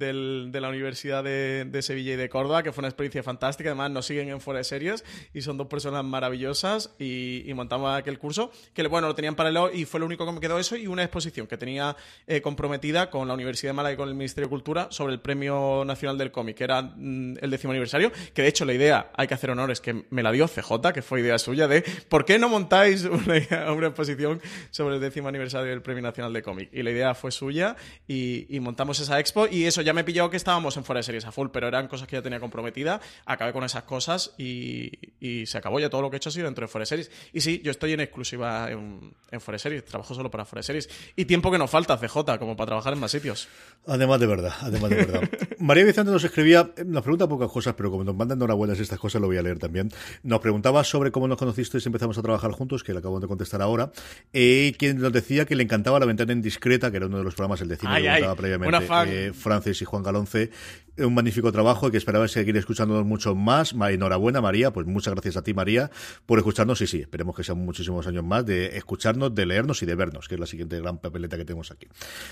de la Universidad de, de, Sevilla y de Córdoba, que fue una experiencia fantástica. Además, nos siguen en fuera de series y son dos personas maravillosas y, montamos aquel curso, que bueno, lo tenían paralelo y fue lo único que me quedó eso y una exposición que tenía eh, comprometida con la Universidad de Málaga y con el Ministerio de Cultura sobre el Premio Nacional del Cómic, que era mm, el décimo aniversario, que de hecho la idea, hay que hacer honores, que me la dio CJ, que fue idea suya, de ¿por qué no montáis [LAUGHS] una, una exposición sobre el décimo aniversario del Premio Nacional de Cómic? Y la idea fue suya y, montamos esa expo y eso ya me pilló que estábamos en fuera de series a full, pero eran cosas que ya tenía comprometida, acabé con esas cosas y, y se acabó ya todo lo que he hecho ha sido dentro de Foreseries. Y sí, yo estoy en exclusiva en, en Foreseries, trabajo solo para Foreseries. Y tiempo que nos falta, CJ, como para trabajar en más sitios. Además de verdad, además de verdad. [LAUGHS] María Vicente nos escribía, nos pregunta pocas cosas, pero como nos mandan enhorabuenas estas cosas, lo voy a leer también. Nos preguntaba sobre cómo nos conocisteis y empezamos a trabajar juntos, que le acabo de contestar ahora. Y eh, quien nos decía que le encantaba La Ventana Indiscreta, que era uno de los programas, el de cine que contaba previamente eh, Francis y Juan Galonce. Un magnífico trabajo y que esperaba seguir escuchándonos mucho más. Enhorabuena, María. Pues muchas gracias a ti, María, por escucharnos. Y sí, esperemos que sean muchísimos años más de escucharnos, de leernos y de vernos, que es la siguiente gran papeleta que tenemos aquí.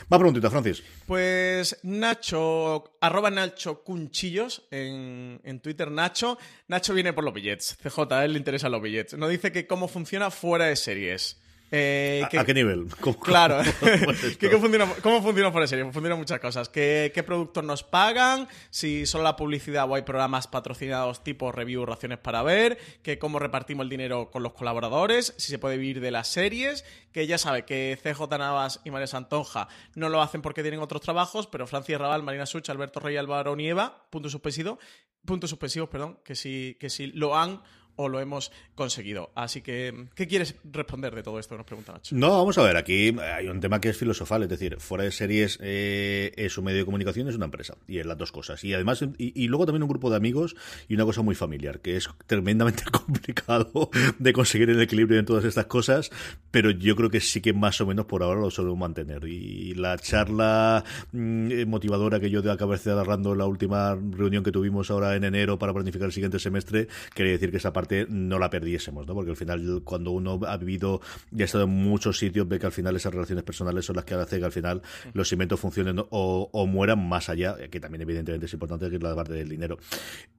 Más preguntita, Francis. Pues Nacho, arroba Nacho Cunchillos en, en Twitter. Nacho, Nacho viene por los billets. CJ, a él le interesan los billets. Nos dice que cómo funciona fuera de series. Eh, ¿A, qué nivel? [LAUGHS] claro. ¿Cómo, [LAUGHS] funciona, ¿Cómo funciona por serie? Funcionan muchas cosas. ¿Qué, ¿Qué, productos nos pagan? Si solo la publicidad o hay programas patrocinados tipo review, raciones para ver. Que cómo repartimos el dinero con los colaboradores. Si se puede vivir de las series. Que ya sabe que CJ Navas y María Santonja no lo hacen porque tienen otros trabajos. Pero Francia Raval, Marina Such, Alberto Rey, Álvaro Nieva, punto suspensivo, puntos suspensivos, perdón, que sí, que sí lo han o lo hemos conseguido. Así que, ¿qué quieres responder de todo esto? Nos pregunta Nacho. No, vamos a ver, aquí hay un tema que es filosofal, es decir, fuera de series eh, es un medio de comunicación, es una empresa, y es las dos cosas. Y además, y, luego también un grupo de amigos y una cosa muy familiar, que es tremendamente [LAUGHS] complicado de conseguir el equilibrio en todas estas cosas, pero yo creo que sí que más o menos por ahora lo solemos mantener. Y la charla mm, motivadora que yo acabé de agarrando en la última reunión que tuvimos ahora en enero para planificar el siguiente semestre, quería decir que esa parte no la perdiésemos, ¿no? Porque al final, cuando uno ha vivido y ha estado en muchos sitios, ve que al final esas relaciones personales son las que hacen que al final los cimientos funcionen o, mueran más allá, que también evidentemente es importante que es la parte del dinero.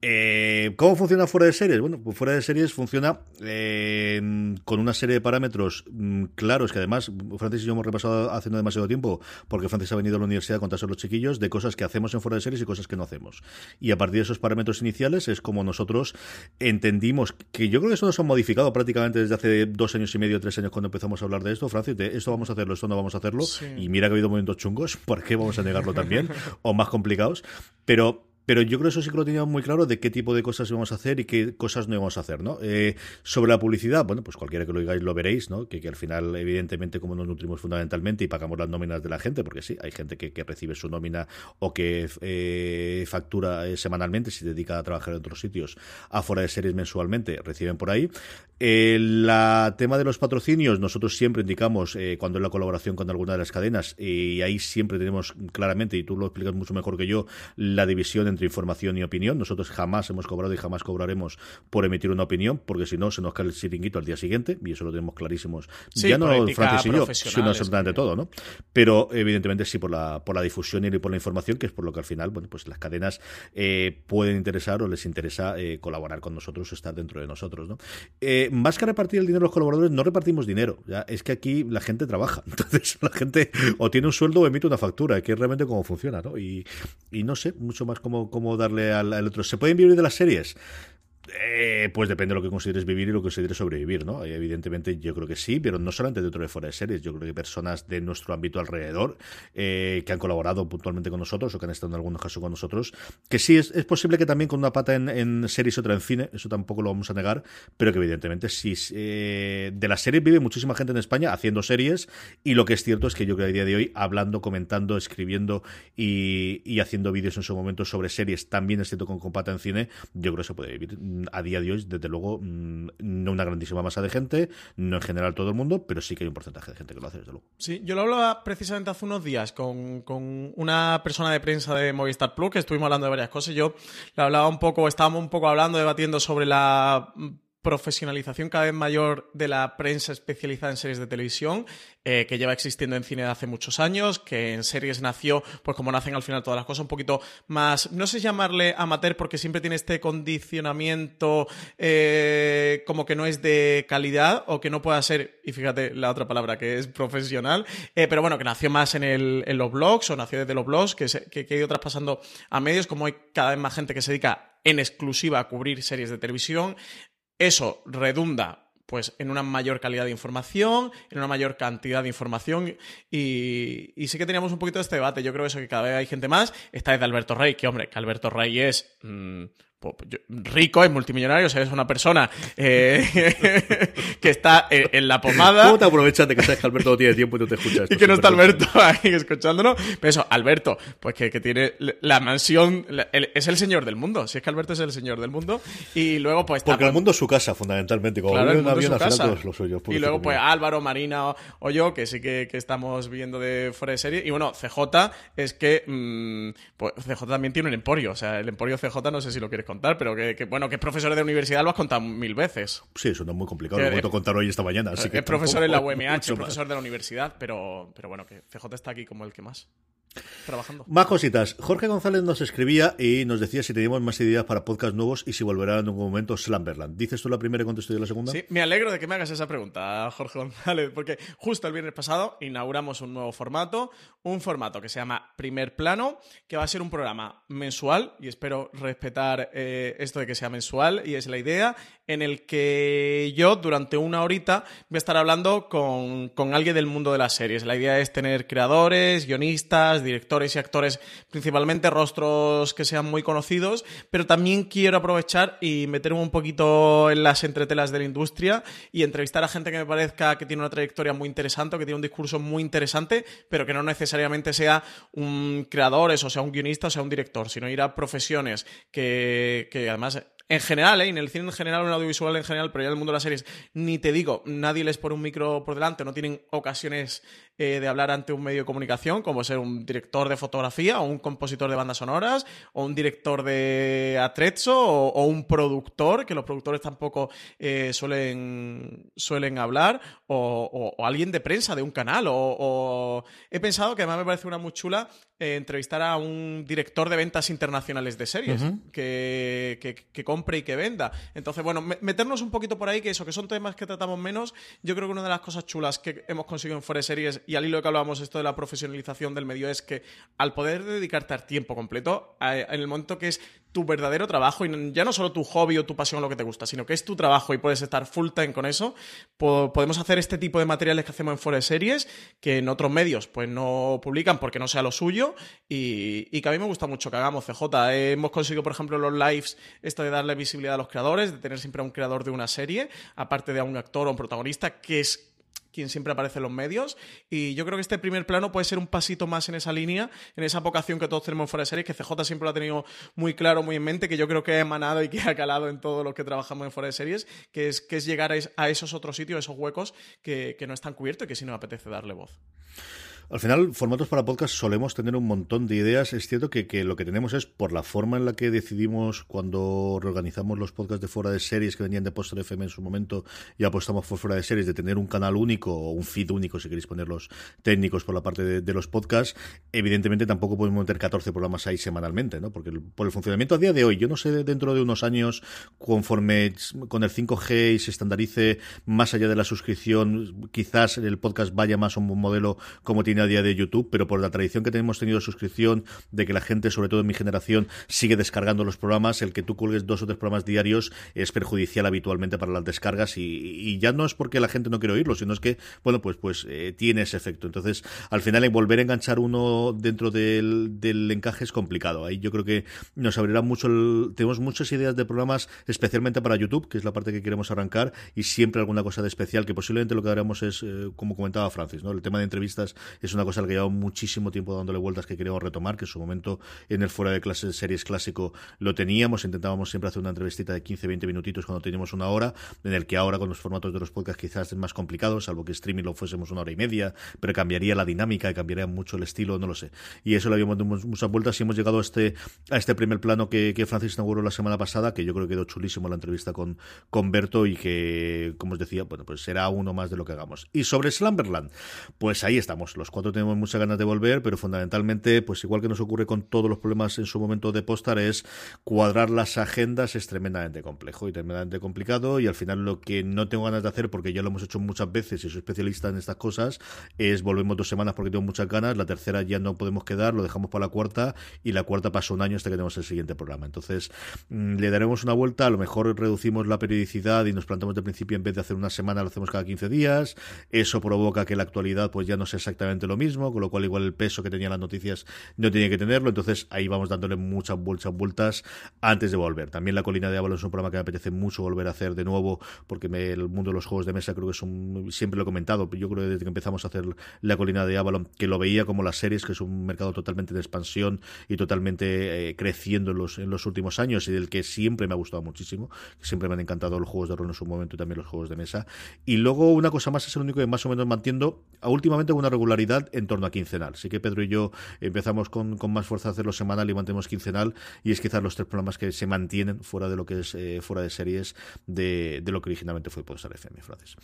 Eh, ¿Cómo funciona fuera de series? Bueno, pues fuera de series funciona eh, con una serie de parámetros mm, claros que además Francis y yo hemos repasado hace no demasiado tiempo, porque Francis ha venido a la universidad a contarse a los chiquillos de cosas que hacemos en fuera de series y cosas que no hacemos. Y a partir de esos parámetros iniciales es como nosotros entendimos que yo creo que eso nos ha modificado prácticamente desde hace dos años y medio, tres años cuando empezamos a hablar de esto, Francis, de esto vamos a hacerlo, esto no vamos a hacerlo, y mira que ha habido momentos chungos, ¿por qué vamos a negarlo también? [LAUGHS] o más complicados, pero pero yo creo que eso sí que lo teníamos muy claro de qué tipo de cosas íbamos a hacer y qué cosas no íbamos a hacer, ¿no? Eh, sobre la publicidad, bueno, pues cualquiera que lo digáis lo veréis, ¿no? Que, al final, evidentemente, como nos nutrimos fundamentalmente y pagamos las nóminas de la gente, porque sí, hay gente que, recibe su nómina o que eh, factura eh, semanalmente, se dedica a trabajar en otros sitios, afuera de series mensualmente, reciben por ahí. El tema de los patrocinios, nosotros siempre indicamos cuando es la colaboración con alguna de las cadenas, y ahí siempre tenemos claramente, y tú lo explicas mucho mejor que yo, la división entre información y opinión. Nosotros jamás hemos cobrado y jamás cobraremos por emitir una opinión, porque si no, se nos cae el siringuito al día siguiente, y eso lo tenemos clarísimos. ya no Francis y yo, sino absolutamente todo, ¿no? Pero evidentemente sí por la, por la difusión y por la información, que es por lo que al final, bueno, pues las cadenas eh, pueden interesar o les interesa eh, colaborar con nosotros o estar dentro de nosotros, ¿no? Eh, más que repartir el dinero a los colaboradores, no repartimos dinero. ¿ya? Es que aquí la gente trabaja. [LAUGHS] Entonces la gente o tiene un sueldo o emite una factura, que es realmente cómo funciona, ¿no? Y, y no sé mucho más cómo, cómo darle al, otro. ¿Se pueden vivir de las series? Eh, pues depende de lo que consideres vivir y lo que consideres sobrevivir, ¿no? Evidentemente yo creo que sí, pero no solamente dentro de fuera de series, yo creo que personas de nuestro ámbito alrededor eh, que han colaborado puntualmente con nosotros o que han estado en algún caso con nosotros, que sí es, posible que también con una pata en, series y otra en cine, eso tampoco lo vamos a negar, pero que evidentemente sí, eh, de las series vive muchísima gente en España haciendo series y lo que es cierto es que yo creo que a día de hoy hablando, comentando, escribiendo y, haciendo vídeos en su momento sobre series, también es cierto con, con pata en cine, yo creo que se puede vivir a día de hoy, desde luego, mm, no una grandísima masa de gente, no en general todo el mundo, pero sí que hay un porcentaje de gente que lo hace, desde luego. Sí, yo lo hablaba precisamente hace unos días con, con una persona de prensa de Movistar Plus, que estuvimos hablando de varias cosas. Yo le hablaba un poco, estábamos un poco hablando, debatiendo sobre la profesionalización cada vez mayor de la prensa especializada en series de televisión, eh, que lleva existiendo en cine de hace muchos años, que en series nació, pues como nacen al final todas las cosas, un poquito más, no sé llamarle amateur porque siempre tiene este condicionamiento eh, como que no es de calidad o que no pueda ser, y fíjate la otra palabra que es profesional, eh, pero bueno, que nació más en, el, en, los blogs o nació desde los blogs, que, se, que, que ha ido traspasando a medios, como hay cada vez más gente que se dedica en exclusiva a cubrir series de televisión. Eso redunda pues en una mayor calidad de información, en una mayor cantidad de información y, sí que teníamos un poquito de este debate. Yo creo eso que cada vez hay gente más. Está desde Alberto Rey, que hombre, que Alberto Rey es mm, rico, es multimillonario, o sea, es una persona eh, [LAUGHS] que está en, la pomada. ¿Cómo te aprovechas de que sabes que Alberto no tiene tiempo y tú te escuchas? y que no está Alberto ahí escuchándonos. Pero eso, Alberto, pues que, tiene la mansión, es el señor del mundo. Si es que Alberto es el señor del mundo. Y luego, pues. Porque el mundo es su casa, fundamentalmente. Como claro, el mundo es su casa. y luego, pues Álvaro, Marina o, yo, que sí que, estamos viendo de fuera de serie. Y bueno, CJ es que. Mm, pues CJ también tiene un emporio. O sea, el emporio CJ no sé si lo quieres contar, pero que, bueno, que profesor de universidad lo has contado mil veces. Sí, eso no es muy complicado, lo he vuelto a contar hoy esta mañana. Así que es profesor en la UMH, profesor de la universidad, pero, pero bueno, que CJ está aquí como el que más trabajando. Más cositas. Jorge González nos escribía y nos decía si teníamos más ideas para podcast nuevos y si volverá en algún momento Slamberland. ¿Dices tú la primera y contesto yo la segunda? Sí, me alegro de que me hagas esa pregunta, Jorge González, porque justo el viernes pasado inauguramos un nuevo formato, un formato que se llama Primer Plano, que va a ser un programa mensual y espero respetar eh, esto de que sea mensual y es la idea, en el que yo durante una horita voy a estar hablando con, con alguien del mundo de las series. La idea es tener creadores, guionistas, directores y actores, principalmente rostros que sean muy conocidos, pero también quiero aprovechar y meterme un poquito en las entretelas de la industria y entrevistar a gente que me parezca que tiene una trayectoria muy interesante, que tiene un discurso muy interesante, pero que no necesariamente sea un creador, o sea un guionista, o sea un director, sino ir a profesiones que, que además en general, ¿eh? en el cine en general, en audiovisual en general, pero ya en el mundo de las series, ni te digo, nadie les pone un micro por delante, no tienen ocasiones eh, de hablar ante un medio de comunicación, como ser un director de fotografía, o un compositor de bandas sonoras, o un director de atrezzo, o, un productor, que los productores tampoco eh, suelen, suelen hablar, o, alguien de prensa de un canal, o, he pensado que además me parece una muy chula entrevistar a un director de ventas internacionales de series, que, que, que compre y que venda. Entonces, bueno, meternos un poquito por ahí, que eso, que son temas que tratamos menos. Yo creo que una de las cosas chulas que hemos conseguido en Fuera Series, y al hilo de que hablábamos esto de la profesionalización del medio, es que al poder dedicarte al tiempo completo, en el momento que es tu verdadero trabajo y ya no solo tu hobby o tu pasión o lo que te gusta, sino que es tu trabajo y puedes estar full time con eso, podemos hacer este tipo de materiales que hacemos en Fuera Series que en otros medios pues no publican porque no sea lo suyo y, y que a mí me gusta mucho que hagamos CJ. hemos conseguido, por ejemplo, los lives, esto de darle visibilidad a los creadores, de tener siempre a un creador de una serie, aparte de a un actor o un protagonista, que es quien siempre aparece en los medios. Y yo creo que este primer plano puede ser un pasito más en esa línea, en esa vocación que todos tenemos fuera de series, que CJ siempre lo ha tenido muy claro, muy en mente, que yo creo que ha emanado y que ha calado en todo lo que trabajamos en fuera de series, que es, que es llegar a, esos otros sitios, esos huecos que, que no están cubiertos y que sí nos apetece darle voz. Al final, formatos para podcast solemos tener un montón de ideas. Es cierto que, lo que tenemos es, por la forma en la que decidimos cuando reorganizamos los podcasts de fuera de series que venían de Poster FM en su momento y apostamos por fuera de series, de tener un canal único o un feed único, si queréis ponerlos técnicos por la parte de, los podcasts, evidentemente tampoco podemos meter 14 programas ahí semanalmente, ¿no? Porque por el funcionamiento a día de hoy, yo no sé dentro de unos años, conforme con el 5G y se estandarice más allá de la suscripción, quizás el podcast vaya más a un modelo como tiene a día de YouTube, pero por la tradición que tenemos tenido de suscripción, de que la gente, sobre todo en mi generación, sigue descargando los programas, el que tú cuelgues dos o tres programas diarios es perjudicial habitualmente para las descargas y, ya no es porque la gente no quiere oírlo, sino es que, bueno, pues, pues eh, tiene ese efecto. Entonces, al final, volver a enganchar uno dentro del, del encaje es complicado. Ahí yo creo que nos abrirá mucho, tenemos muchas ideas de programas, especialmente para YouTube, que es la parte que queremos arrancar, y siempre alguna cosa de especial, que posiblemente lo que haremos es, eh, como comentaba Francis, ¿no? El tema de entrevistas es una cosa al que llevamos muchísimo tiempo dándole vueltas que queremos retomar, que en su momento en el fuera de clases de series clásico lo teníamos, intentábamos siempre hacer una entrevistita de 15-20 minutitos cuando teníamos una hora, en el que ahora con los formatos de los podcasts quizás es más complicado, salvo que streaming lo fuésemos una hora y media, pero cambiaría la dinámica y cambiaría mucho el estilo, no lo sé. Y eso le habíamos dado muchas vueltas y hemos llegado a este, a este primer plano que, que Francis inauguró la semana pasada, que yo creo que quedó chulísimo la entrevista con, con Berto y que, como os decía, bueno, pues será uno más de lo que hagamos. Y sobre Slumberland, pues ahí estamos. Los cuatro tenemos muchas ganas de volver, pero fundamentalmente, pues igual que nos ocurre con todos los problemas en su momento de postar, es cuadrar las agendas es tremendamente complejo y tremendamente complicado. Y al final lo que no tengo ganas de hacer, porque ya lo hemos hecho muchas veces y soy especialista en estas cosas, es volvemos dos semanas porque tengo muchas ganas, la tercera ya no podemos quedar, lo dejamos para la cuarta y la cuarta pasa un año hasta que tenemos el siguiente programa. Entonces, mm, le daremos una vuelta, a lo mejor reducimos la periodicidad y nos plantamos de principio en vez de hacer una semana lo hacemos cada 15 días. Eso provoca que la actualidad pues ya no sea exactamente lo mismo, con lo cual igual el peso que tenían las noticias no tiene que tenerlo. Entonces, ahí vamos dándole muchas muchas vueltas antes de volver. También La Colina de Avalon es un programa que me apetece mucho volver a hacer de nuevo, porque el mundo de los juegos de mesa creo que es un, siempre lo he comentado, yo creo que desde que empezamos a hacer La Colina de Avalon, que lo veía como las series, que es un mercado totalmente de expansión y totalmente eh, creciendo en los, en los últimos años y del que siempre me ha gustado muchísimo, siempre me han encantado los juegos de rol en su momento y también los juegos de mesa. Y luego una cosa más es el único que más o menos mantiendo últimamente una regularidad en torno a quincenal. Así que Pedro y yo empezamos con, con más fuerza a hacerlo semanal y mantenemos quincenal y es quizás los tres programas que se mantienen fuera de lo que es eh, fuera de series de, de, lo que originalmente fue Podstar FM, Francis.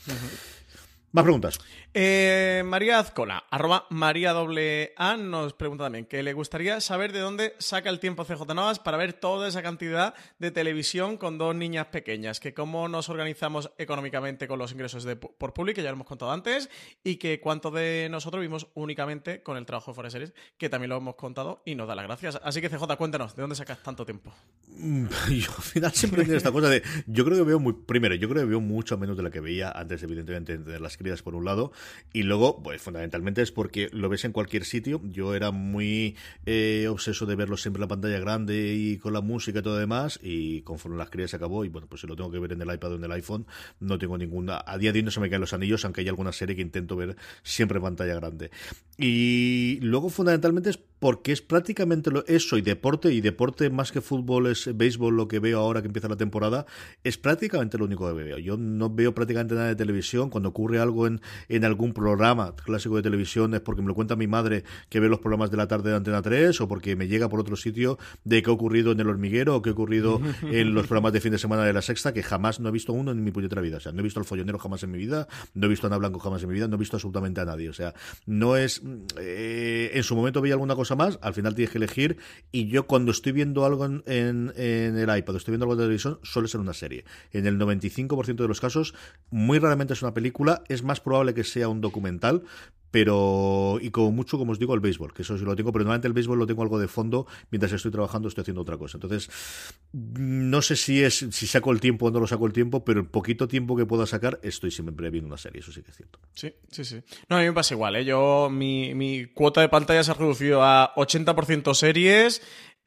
Más preguntas. Eh, María Azcola, arroba María doble A, nos pregunta también que le gustaría saber de dónde saca el tiempo CJ Novas para ver toda esa cantidad de televisión con dos niñas pequeñas, que cómo nos organizamos económicamente con los ingresos de, por público, que ya lo hemos contado antes, y que cuánto de nosotros vivimos únicamente con el trabajo de Series, que también lo hemos contado y nos da las gracias. Así que CJ, cuéntanos, ¿de dónde sacas tanto tiempo? Mm, [LAUGHS] yo al final siempre tiene esta cosa de, yo creo que veo muy, primero, yo creo que veo mucho menos de lo que veía antes, evidentemente, de las crías por un lado, y luego, pues fundamentalmente es porque lo ves en cualquier sitio. Yo era muy eh, obseso de verlo siempre en la pantalla grande y con la música y todo demás, y conforme las crías se acabó, y bueno, pues si lo tengo que ver en el iPad o en el iPhone, no tengo ninguna. A día de hoy no se me caen los anillos, aunque hay alguna serie que intento ver siempre en pantalla grande. Y luego, fundamentalmente, es porque es prácticamente lo, eso y deporte, y deporte más que fútbol es béisbol, lo que veo ahora que empieza la temporada, es prácticamente lo único que veo. Yo no veo prácticamente nada de televisión. Cuando ocurre algo en, en algún programa clásico de televisión es porque me lo cuenta mi madre que ve los programas de la tarde de Antena 3 o porque me llega por otro sitio de qué ha ocurrido en El Hormiguero o qué ha ocurrido [LAUGHS] en los programas de fin de semana de La Sexta, que jamás no he visto uno en mi puñetera vida. O sea, no he visto al follonero jamás en mi vida, no he visto a Ana Blanco jamás en mi vida, no he visto absolutamente a nadie. O sea, no es... Eh, en su momento veía alguna cosa más, al final tienes que elegir y yo cuando estoy viendo algo en, en, en el iPad, estoy viendo algo de televisión, suele ser una serie. En el 95% de los casos, muy raramente es una película, es más probable que sea un documental, pero y como mucho como os digo el béisbol que eso sí lo tengo pero normalmente el béisbol lo tengo algo de fondo mientras estoy trabajando estoy haciendo otra cosa entonces no sé si es si saco el tiempo o no lo saco el tiempo pero el poquito tiempo que pueda sacar estoy siempre viendo una serie eso sí que es cierto sí sí sí no a mí me pasa igual ¿eh? yo mi, mi cuota de pantalla se ha reducido a 80% series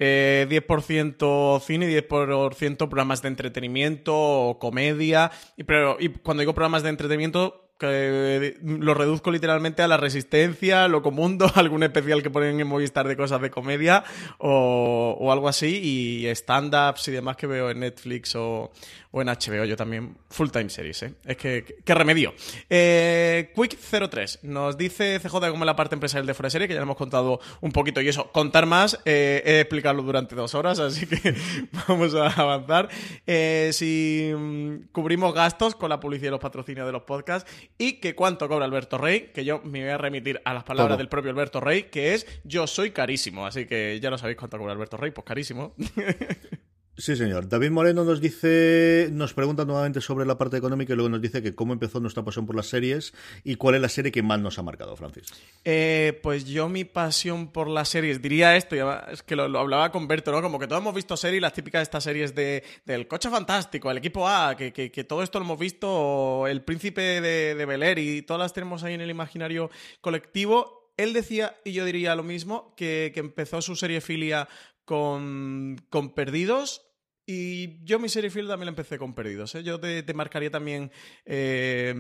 eh, 10% cine y 10% programas de entretenimiento o comedia. Y, pero, y cuando digo programas de entretenimiento, que lo reduzco literalmente a la resistencia, lo comundo, [LAUGHS] algún especial que ponen en Movistar de cosas de comedia o, o algo así, y stand-ups y demás que veo en Netflix o, o en HBO, yo también full time series, ¿eh? Es que, qué remedio. Eh, Quick03 nos dice CJ como la parte empresarial de Fuera Serie, que ya lo hemos contado un poquito, y eso, contar más, eh, he explicarlo durante dos horas, así que [LAUGHS] vamos a avanzar. Eh, si mm, cubrimos gastos con la publicidad y los patrocinios de los podcasts, y que cuánto cobra Alberto Rey, que yo me voy a remitir a las palabras del propio Alberto Rey, que es yo soy carísimo, así que ya lo sabéis cuánto cobra Alberto Rey, pues carísimo. [LAUGHS] Sí, señor. David Moreno nos dice, nos pregunta nuevamente sobre la parte económica y luego nos dice que cómo empezó nuestra pasión por las series y cuál es la serie que más nos ha marcado, Francis. Eh, pues yo mi pasión por las series, diría esto, es que lo, hablaba con Berto, ¿no? Como que todos hemos visto series, las típicas de estas series de, del Coche Fantástico, el equipo A, que, todo esto lo hemos visto, el Príncipe de, de y todas las tenemos ahí en el imaginario colectivo. Él decía, y yo diría lo mismo, que, que empezó su serie filia con, con Perdidos. Y yo mi serie también la empecé con Perdidos. ¿eh? Yo te, marcaría también eh,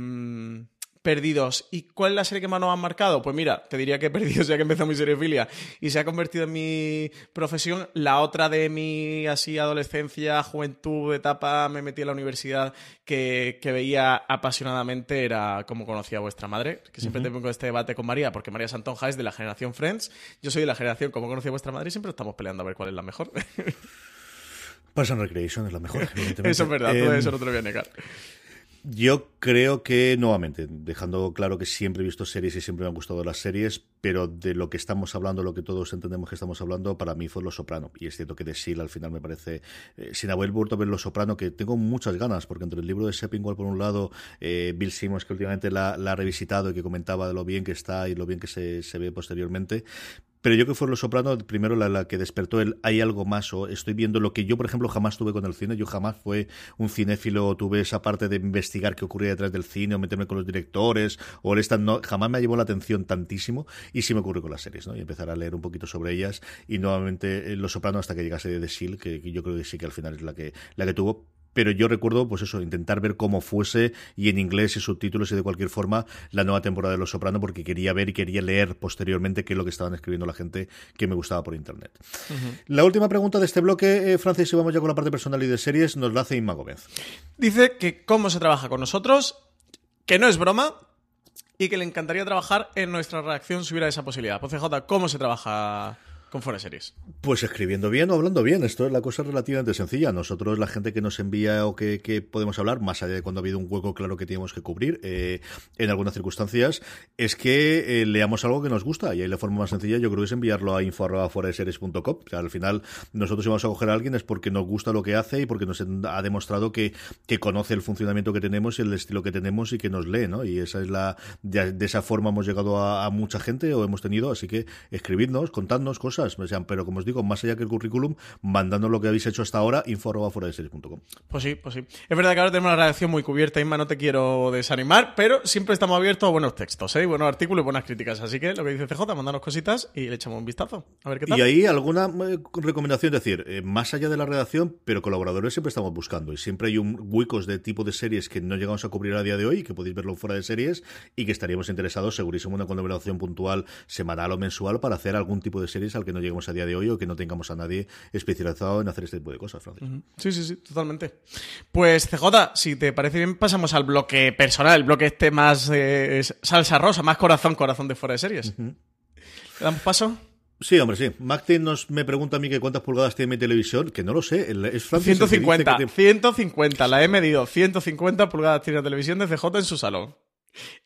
Perdidos. ¿Y cuál es la serie que más nos ha marcado? Pues mira, te diría que [LAUGHS] Perdidos ya que empezó mi serie filia y se ha convertido en mi profesión. La otra de mi así adolescencia, juventud, etapa, me metí en la universidad que, veía apasionadamente era cómo conocía a vuestra madre. Que siempre tengo este debate con María, porque María Santonja es de la generación Friends. Yo soy de la generación cómo conocía a vuestra madre y siempre estamos peleando a ver cuál es la mejor. Pass Recreation es la mejor, evidentemente. [LAUGHS] Eso es verdad, todo eso no te lo voy a negar. Yo creo que, nuevamente, dejando claro que siempre he visto series y siempre me han gustado las series, pero de lo que estamos hablando, lo que todos entendemos que estamos hablando, para mí fue Los Soprano. Y es cierto que de Seal al final me parece, eh, sin haber vuelto a ver Los Soprano, que tengo muchas ganas, porque entre el libro de Seppingwall por un lado, eh, Bill Simmons, que últimamente la, ha revisitado y que comentaba de lo bien que está y lo bien que se, se ve posteriormente, pero yo que fue Los Soprano, primero la, que despertó el hay algo más, o estoy viendo lo que yo, por ejemplo, jamás tuve con el cine. Yo jamás fue un cinéfilo, tuve esa parte de investigar qué ocurría detrás del cine, o meterme con los directores, o el stand, no, jamás me llevó la atención tantísimo, y sí me ocurrió con las series, ¿no? Y empezar a leer un poquito sobre ellas, y nuevamente eh, Los Soprano hasta que llegase de Seal, que, que yo creo que sí que al final es la que, la que tuvo, pero yo recuerdo, pues eso, intentar ver cómo fuese y en inglés y subtítulos y de cualquier forma la nueva temporada de Los Soprano porque quería ver y quería leer posteriormente qué es lo que estaban escribiendo la gente que me gustaba por internet. La última pregunta de este bloque, eh, Francis, y vamos ya con la parte personal y de series, nos la hace Inma Gómez. Dice que cómo se trabaja con nosotros, que no es broma y que le encantaría trabajar en nuestra reacción si hubiera esa posibilidad. Pues CJ, ¿cómo se trabaja con Fuera Series? Pues escribiendo bien o hablando bien. Esto es la cosa relativamente sencilla. Nosotros, la gente que nos envía o que, podemos hablar, más allá de cuando ha habido un hueco claro que tenemos que cubrir, eh, en algunas circunstancias, es que eh, leamos algo que nos gusta. Y ahí la forma más sencilla yo creo que es enviarlo a info.foreseries.com. O al final, nosotros si vamos a coger a alguien es porque nos gusta lo que hace y porque nos ha demostrado que, que conoce el funcionamiento que tenemos y el estilo que tenemos y que nos lee, ¿no? Y esa es la, de, esa forma hemos llegado a, a mucha gente o hemos tenido, así que escribidnos, contadnos cosas pero como os digo, más allá que el currículum, mandando lo que habéis hecho hasta ahora, info Pues sí, pues sí. Es verdad que ahora tenemos una redacción muy cubierta, Inma, no te quiero desanimar, pero siempre estamos abiertos a buenos textos, ¿eh? buenos artículos y buenas críticas. Así que lo que dice CJ, mandanos cositas y le echamos un vistazo. A ver qué tal. Y ahí alguna eh, recomendación, es decir, eh, más allá de la redacción, pero colaboradores siempre estamos buscando y siempre hay un huecos de tipo de series que no llegamos a cubrir a día de hoy, que podéis verlo fuera de series y que estaríamos interesados, segurísimo, en una colaboración puntual semanal o mensual para hacer algún tipo de series al que no lleguemos a día de hoy o que no tengamos a nadie especializado en hacer este tipo de cosas, Francis. Sí, sí, sí, totalmente. Pues CJ, si te parece bien, pasamos al bloque personal, el bloque este más eh, salsa rosa, más corazón, corazón de fuera de series. ¿Le damos paso? Sí, hombre, sí. Nos me pregunta a mí que cuántas pulgadas tiene mi televisión, que no lo sé. Es 150, 150, la he medido. 150 pulgadas tiene la televisión de CJ en su salón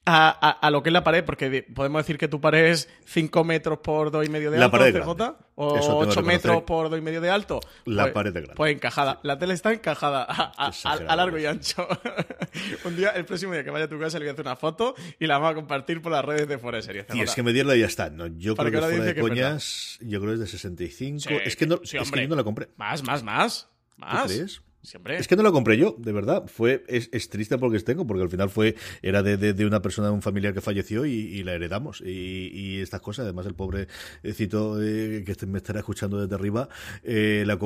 a, lo que es la pared, porque podemos decir que tu pared es 5 metros por 2,5 y medio de alto, CJ, o 8 metros por 2,5 y medio de alto. La pues, pared de grande. Pues encajada. La tele está encajada a, largo y ancho. [LAUGHS] Un día, el próximo día que vaya a tu casa, le voy a hacer una foto y la vamos a compartir por las redes de Fuera de Series. Y es que medirla y ya está. No, yo creo que, fuera de coñas, yo creo que es de 65. es que no, es que yo no la compré. Más, más, más. ¿Más? ¿Tú crees? Es que no lo compré yo, de verdad. Fue, es, triste porque es tengo, porque al final fue, era de, de, una persona, de un familiar que falleció y, la heredamos. Y, estas cosas, además el pobrecito eh, que me estará escuchando desde arriba, eh, la,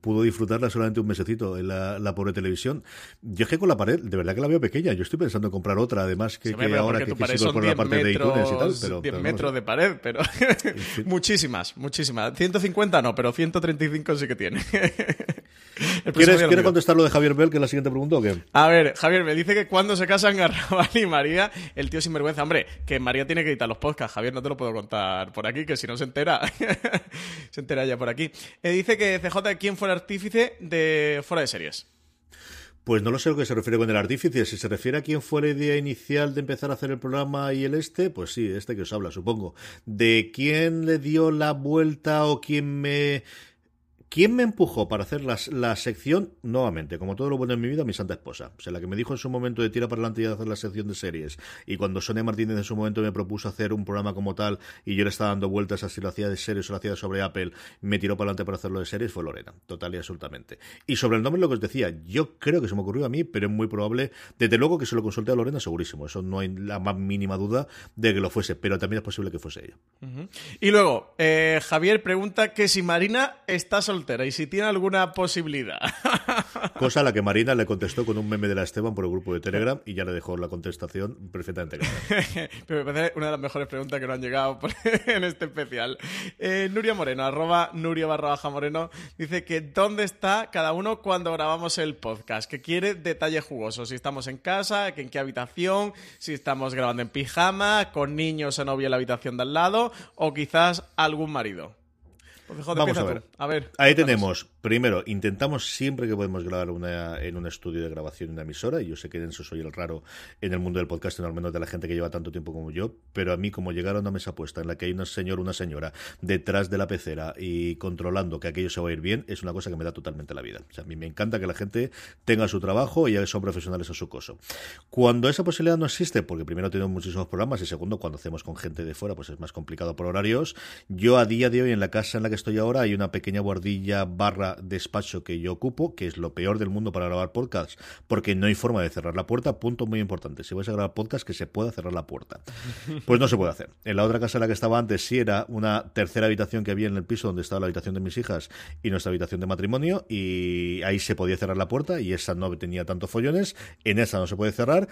pudo disfrutarla solamente un mesecito en la, pobre televisión. Yo es que con la pared, de verdad que la veo pequeña. Yo estoy pensando en comprar otra, además que, ahora que, que por la parte de iTunes y tal. Pero, 10 metros de pared, pero [LAUGHS] muchísimas, muchísimas. 150 no, pero 135 sí que tiene. [LAUGHS] ¿Quieres, contestar lo de Javier Bell, que es la siguiente pregunta o qué? A ver, Javier, me dice que cuando se casan Garrabal y María, el tío sinvergüenza. Hombre, que María tiene que editar los podcasts. Javier, no te lo puedo contar por aquí, que si no se entera, [LAUGHS] se entera ya por aquí. Eh, dice que CJ, ¿quién fue el artífice de Fuera de Series? Pues no lo sé a lo que se refiere con el artífice. Si se refiere a quién fue la idea inicial de empezar a hacer el programa y el este, pues sí, este que os habla, supongo. De quién le dio la vuelta o quién me ¿Quién me empujó para hacer la sección? Nuevamente, como todo lo bueno en mi vida, mi santa esposa. O sea, la que me dijo en su momento de tira para adelante y de hacer la sección de series. Y cuando Sonia Martínez en su momento me propuso hacer un programa como tal y yo le estaba dando vueltas a si lo hacía de series o lo hacía sobre Apple, me tiró para adelante para hacerlo de series, fue Lorena. Total y absolutamente. Y sobre el nombre, lo que os decía, yo creo que se me ocurrió a mí, pero es muy probable. Desde luego que se lo consulté a Lorena, segurísimo. Eso no hay la más mínima duda de que lo fuese, pero también es posible que fuese ella. Y luego, eh, Javier pregunta que si Marina está soltera y si tiene alguna posibilidad. [LAUGHS] Cosa a la que Marina le contestó con un meme de la Esteban por el grupo de Telegram y ya le dejó la contestación perfectamente clara. [LAUGHS] Pero me parece una de las mejores preguntas que no han llegado [LAUGHS] en este especial. Eh, Nuria Moreno, arroba Nuria barra baja Moreno, dice que dónde está cada uno cuando grabamos el podcast, que quiere detalles jugosos, si estamos en casa, en qué habitación, si estamos grabando en pijama, con niños o novia en la habitación de al lado, o quizás algún marido. Pues Vamos a ver. a ver. Ahí tenemos Primero, intentamos siempre que podemos grabar una, en un estudio de grabación en una emisora, y yo sé que en eso soy el raro en el mundo del podcast, al menos de la gente que lleva tanto tiempo como yo, pero a mí como llegar a una mesa puesta en la que hay un señor una señora detrás de la pecera y controlando que aquello se va a ir bien, es una cosa que me da totalmente la vida. O sea, a mí me encanta que la gente tenga su trabajo y son profesionales a su coso. Cuando esa posibilidad no existe, porque primero tenemos muchísimos programas y segundo, cuando hacemos con gente de fuera, pues es más complicado por horarios, yo a día de hoy en la casa en la que estoy ahora hay una pequeña guardilla barra despacho que yo ocupo, que es lo peor del mundo para grabar podcasts, porque no hay forma de cerrar la puerta. Punto muy importante. Si vais a grabar podcast, que se pueda cerrar la puerta. [LAUGHS] Pues no se puede hacer. En la otra casa en la que estaba antes sí era una tercera habitación que había en el piso donde estaba la habitación de mis hijas y nuestra habitación de matrimonio, y ahí se podía cerrar la puerta, y esa no tenía tantos follones. En esa no se puede cerrar,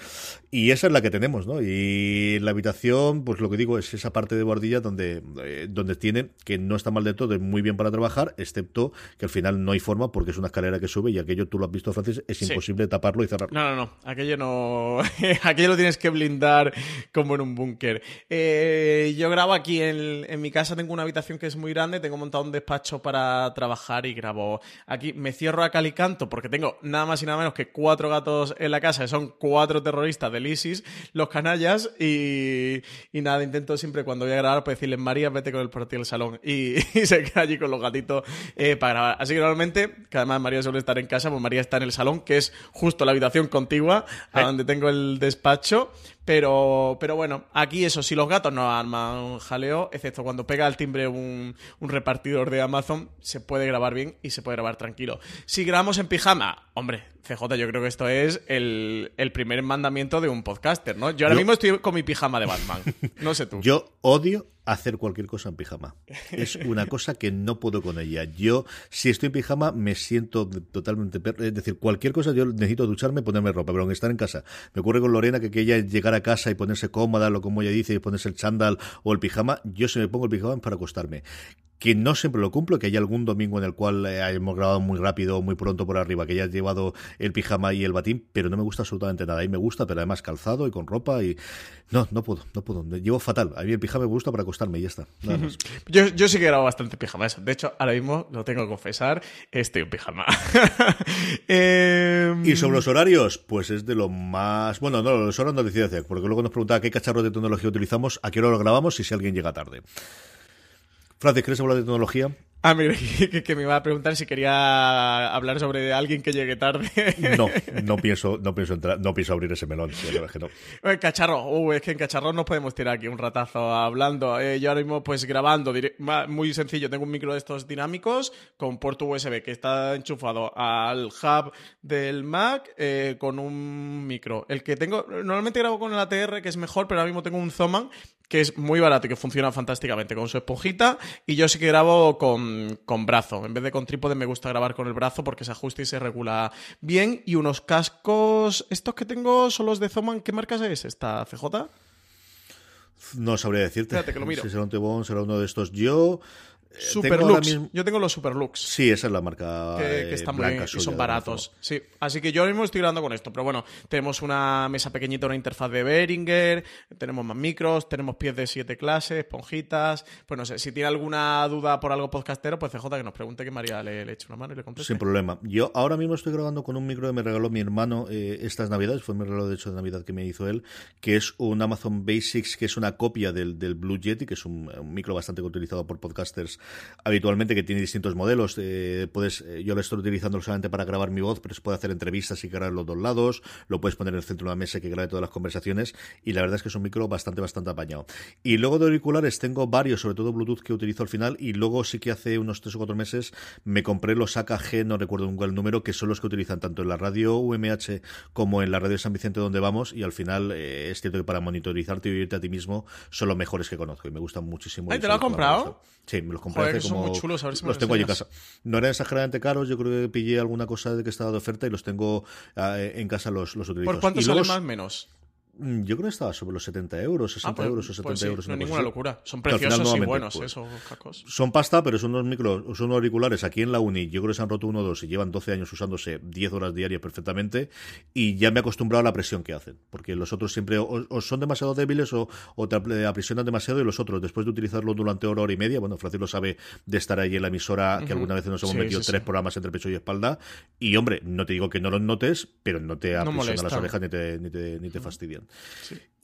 y esa es la que tenemos, ¿no? Y la habitación, pues lo que digo es esa parte de guardilla donde, eh, donde tiene, que no está mal de todo, es muy bien para trabajar, excepto que al final no hay forma porque es una escalera que sube y aquello tú lo has visto, Francis, es imposible taparlo y cerrarlo. No, no, no. Aquello no. [LAUGHS] aquello lo tienes que blindar como en un búnker. Eh, yo grabo aquí en, en, mi casa, tengo una habitación que es muy grande, tengo montado un despacho para trabajar y grabo aquí. Me cierro a calicanto porque tengo nada más y nada menos que cuatro gatos en la casa, que son cuatro terroristas del ISIS, los canallas, y, y nada, intento siempre cuando voy a grabar pues decirles, María, vete con el portil al salón. [LAUGHS] Y, se queda allí con los gatitos eh, para grabar. Así normalmente que además María suele estar en casa, pues María está en el salón, que es justo la habitación contigua a donde tengo el despacho. Pero, pero bueno, aquí eso, si los gatos no arman un jaleo, excepto cuando pega al timbre un, un, repartidor de Amazon, se puede grabar bien y se puede grabar tranquilo. Si grabamos en pijama, hombre, CJ, yo creo que esto es el, el primer mandamiento de un podcaster, ¿no? Yo ahora mismo estoy con mi pijama de Batman. No sé tú. [LAUGHS] Yo odio hacer cualquier cosa en pijama. Es una cosa que no puedo con ella. Yo, si estoy en pijama, me siento totalmente... Es decir, cualquier cosa, yo necesito ducharme, ponerme ropa, pero aunque estar en casa. Me ocurre con Lorena que, que ella llegara a casa y ponerse cómoda, lo como ella dice, y ponerse el chándal o el pijama, yo se me pongo el pijama para acostarme que no siempre lo cumplo, que hay algún domingo en el cual eh, hemos grabado muy rápido, muy pronto por arriba, que ya he llevado el pijama y el batín, pero no me gusta absolutamente nada. Y me gusta, pero además calzado y con ropa y... No, no puedo, no puedo. Llevo fatal. A mí el pijama me gusta para acostarme y ya está. [LAUGHS] yo, yo sí que grabo bastante pijama. Eso. De hecho, ahora mismo, lo tengo que confesar, estoy en pijama. [LAUGHS] Em, y sobre los horarios, pues es de lo más... Bueno, no, los horarios no hacer, porque luego nos preguntaba qué cacharros de tecnología utilizamos, a qué hora lo grabamos y si alguien llega tarde. Francis, ¿quieres hablar de tecnología? Ah, mira, que, me iba a preguntar si quería hablar sobre alguien que llegue tarde. No, [LAUGHS] no pienso, no pienso entrar, no pienso abrir ese melón. que no. El cacharro, uh, es que en cacharro no podemos tirar aquí un ratazo hablando. Eh, yo ahora mismo, pues grabando, muy sencillo. Tengo un micro de estos dinámicos con puerto USB que está enchufado al hub del Mac eh, con un micro. El que tengo, normalmente grabo con el ATR, que es mejor, pero ahora mismo tengo un Zoman que es muy barato y que funciona fantásticamente con su esponjita. Y yo sí que grabo con, con, brazo. En vez de con trípode, me gusta grabar con el brazo porque se ajusta y se regula bien. Y unos cascos, estos que tengo son los de Zoman. ¿Qué marca es esta, CJ? No sabría decirte. Espérate que lo miro. [LAUGHS] Si será un Tebón, será uno de estos. Yo Superlux. Yo tengo los Superlux. Sí, esa es la marca que, están blanca y son baratos. Sí, así que yo ahora mismo estoy grabando con esto. Pero bueno, tenemos una mesa pequeñita, una interfaz de Behringer, tenemos más micros, tenemos pies de siete clases, esponjitas. Pues no sé, si tiene alguna duda por algo podcastero, pues CJ que nos pregunte que María le, eche una mano y le conteste. Sin problema. Yo ahora mismo estoy grabando con un micro que me regaló mi hermano eh, estas navidades, fue mi regalo de hecho de Navidad que me hizo él, que es un Amazon Basics, que es una copia del, del Blue Yeti, que es un, un micro bastante utilizado por podcasters habitualmente, que tiene distintos modelos. Eh, puedes, eh, yo lo estoy utilizando solamente para grabar mi voz, pero se puede hacer entrevistas y grabar los dos lados. Lo puedes poner en el centro de una mesa que grabe todas las conversaciones. Y la verdad es que es un micro bastante, bastante apañado. Y luego de auriculares tengo varios, sobre todo Bluetooth, que utilizo al final. Y luego sí que hace unos tres o cuatro meses me compré los AKG, no recuerdo nunca el número, que son los que utilizan tanto en la radio UMH como en la radio de San Vicente donde vamos. Y al final eh, es cierto que para monitorizarte y oírte a ti mismo son los mejores que conozco y me gustan muchísimo. ¿Te lo has comprado? Sí, me los compré hace como... Muy chulos, a ver si los tengo allí en casa. No eran exageradamente caros, yo creo que pillé alguna cosa de que estaba de oferta y los tengo uh, en casa, los, los utilizo. ¿Por cuánto sale más menos? Mm, yo creo que estaba sobre los 70 euros, 60 ah, pues, euros o 70 pues sí, euros. No es ninguna locura. Son preciosos y buenos pues, esos cacos. Son pasta, pero son unos micros, son unos auriculares aquí en la uni. Yo creo que se han roto uno o dos y llevan 12 años usándose 10 horas diarias perfectamente. Y ya me he acostumbrado a la presión que hacen. Porque los otros siempre o, o son demasiado débiles o, o, te aprisionan demasiado. Y los otros, después de utilizarlo durante hora, hora y media, bueno, Francis lo sabe de estar ahí en la emisora, que uh -huh. alguna vez nos hemos sí, metido sí, tres programas entre pecho y espalda. Y hombre, no te digo que no los notes, pero no te aprisionan no las orejas ni te, ni te, ni te fastidian.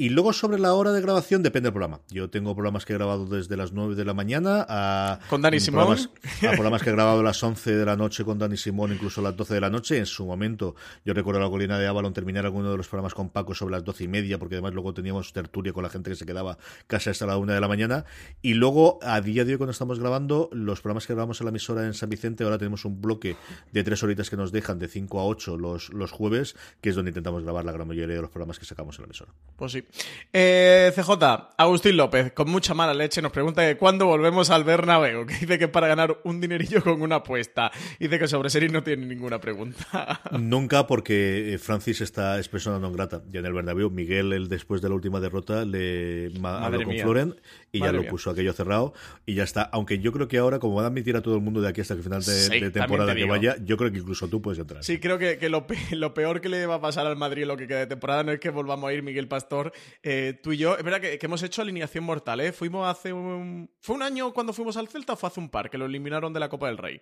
Y luego sobre la hora de grabación depende del programa. Yo tengo programas que he grabado desde las 9 de la mañana a... Con Dani Simón. Programas, a programas que he grabado a las 11 de la noche con Dani Simón, incluso a las 12 de la noche. En su momento, yo recuerdo la colina de Avalon terminar alguno de los programas con Paco sobre las 12 y media, porque además luego teníamos tertulia con la gente que se quedaba casi hasta la 1 de la mañana. Y luego, a día de hoy, cuando estamos grabando, los programas que grabamos en la emisora en San Vicente, ahora tenemos un bloque de tres horitas que nos dejan de 5 a 8 los, los jueves, que es donde intentamos grabar la gran mayoría de los programas que sacamos en la emisora. Pues sí. Eh, CJ, Agustín López, con mucha mala leche, nos pregunta que cuándo volvemos al Bernabéu, que dice que para ganar un dinerillo con una apuesta. Dice que sobre series no tiene ninguna pregunta. [LAUGHS] Nunca, porque Francis está es persona non grata. Ya en el Bernabéu, Miguel, el, después de la última derrota, le habló con mía. Floren y Madre ya lo mía. puso aquello cerrado y ya está. Aunque yo creo que ahora, como van a admitir a todo el mundo de aquí hasta el final de, Sí, de temporada te que vaya, yo creo que incluso tú puedes entrar. Sí, creo que, que lo, pe- lo peor que le va a pasar al Madrid lo que queda de temporada no es que volvamos a ir Miguel Pastor, eh, tú y yo. Es verdad que, hemos hecho alineación mortal, ¿eh? Fuimos hace un... ¿Fue un año cuando fuimos al Celta o fue hace un par que lo eliminaron de la Copa del Rey?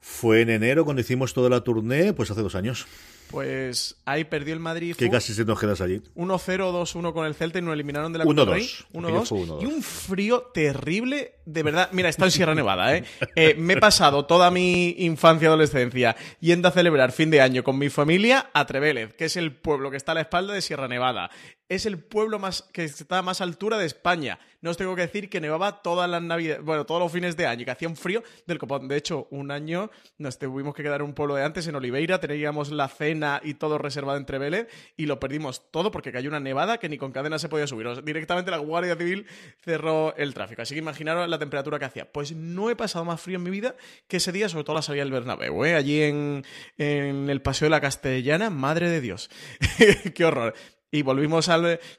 Fue en enero cuando hicimos toda la tournée, pues hace dos años, Pues ahí perdió el Madrid. que casi se nos quedas allí. 1-0, 2-1 con el Celta y nos eliminaron de la Copa del Rey. 1-2. Aquello fue 1-2. 1-2. Y un frío terrible, de verdad. Mira, estado en Sierra Nevada, ¿eh? Eh, Me he pasado toda mi infancia y adolescencia yendo a celebrar fin de año con mi familia a Trevélez, que es el pueblo que está a la espalda de Sierra Nevada. Es el pueblo más que está a más altura de España. No os tengo que decir que nevaba todas las navidades, bueno, todos los fines de año, y que hacía un frío del copón. De hecho, un año nos tuvimos que quedar en un pueblo de antes, en Oliveira, teníamos la cena y todo reservado en Trevélez, y lo perdimos todo porque cayó una nevada que ni con cadena se podía subir. O directamente la Guardia Civil cerró el tráfico. Así que imaginaros la temperatura que hacía. Pues no he pasado más frío en mi vida que ese día, sobre todo la salida del Bernabéu, ¿eh? allí en, en el Paseo de la Castellana. Madre de Dios. [LAUGHS] Qué horror. Y volvimos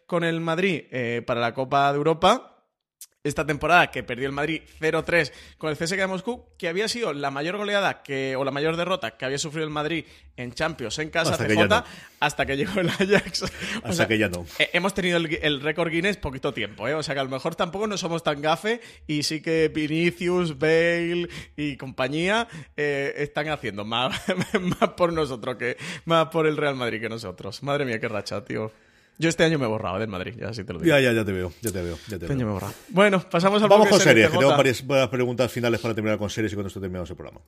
con el Madrid eh, para la Copa de Europa esta temporada que perdió el Madrid 0-3 con el CSKA de Moscú, que había sido la mayor goleada que, o la mayor derrota que había sufrido el Madrid en Champions en casa Hasta que CJ, no. hasta que llegó el Ajax. [LAUGHS] O Hasta sea, que ya no. eh, hemos tenido el, el récord Guinness poquito tiempo, ¿eh? O sea que a lo mejor tampoco no somos tan gafe y sí que Vinicius, Bale y compañía eh, están haciendo más, [LAUGHS] más por nosotros que más por el Real Madrid que nosotros. Madre mía, qué racha, tío. Yo este año me he borrado del Madrid, ya sí te lo digo. Ya, ya, ya te veo, ya te veo. Ya te Este año veo. me he borrado. Bueno, pasamos al Vamos con series, que tengo varias, varias preguntas finales para terminar con series y con esto terminamos el programa.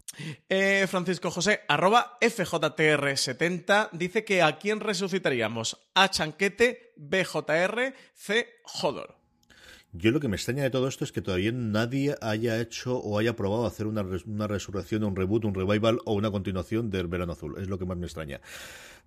Eh, Francisco José, arroba FJTR70, dice que a quién resucitaríamos, A Chanquete, BJR, C Jodor. Yo lo que me extraña de todo esto es que todavía nadie haya hecho o haya probado hacer una, res- una resurrección, un reboot, un revival o una continuación del Verano Azul. Es lo que más me extraña.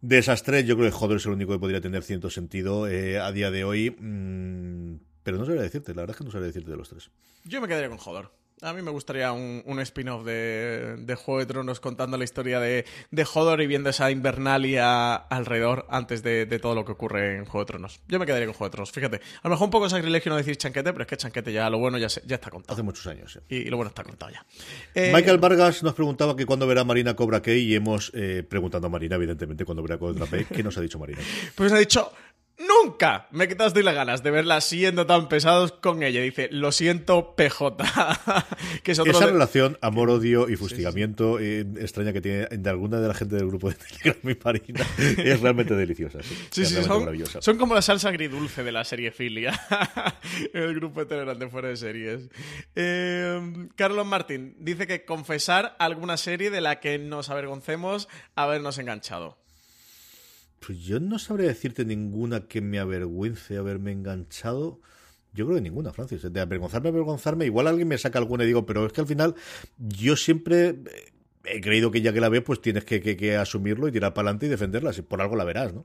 De esas tres, yo creo que Joder es el único que podría tener cierto sentido eh, a día de hoy. mm, pero no sabría decirte, la verdad es que no sabría decirte de los tres. Yo me quedaría con Jodor. A mí me gustaría un, un spin-off de, de Juego de Tronos contando la historia de, de Jodor y viendo esa invernalia alrededor antes de, de todo lo que ocurre en Juego de Tronos. Yo me quedaría con Juego de Tronos, fíjate. A lo mejor un poco sacrilegio no decir chanquete, pero es que chanquete ya, lo bueno ya, se- ya está contado. Hace muchos años. sí. Y, y lo bueno está contado ya. Eh, Michael Vargas nos preguntaba que cuándo verá Marina Cobra Kai y hemos eh, preguntado a Marina, evidentemente, cuándo verá Cobra Kai. ¿Qué nos ha dicho Marina? [LAUGHS] Pues ha dicho Nunca me quitaste las ganas de verla siendo tan pesados con ella. Dice, lo siento, PJ. [LAUGHS] que es Esa relación, amor, odio y fustigamiento eh, extraña que tiene de alguna de la gente del grupo de [LAUGHS] Telegram mi Marina es realmente deliciosa. Sí, sí, son, como la salsa agridulce de la serie Filia. [LAUGHS] el grupo de Telegram de fuera de series. Eh, Carlos Martín dice que confesar alguna serie de la que nos avergoncemos habernos enganchado. Pues yo no sabría decirte ninguna que me avergüence haberme enganchado. Yo creo que ninguna, Francis. De avergonzarme, avergonzarme. Igual alguien me saca alguna y digo, pero es que al final yo siempre eh, he creído que ya que la ves, pues tienes que, asumirlo y tirar para adelante y defenderla. Si por algo la verás, ¿no?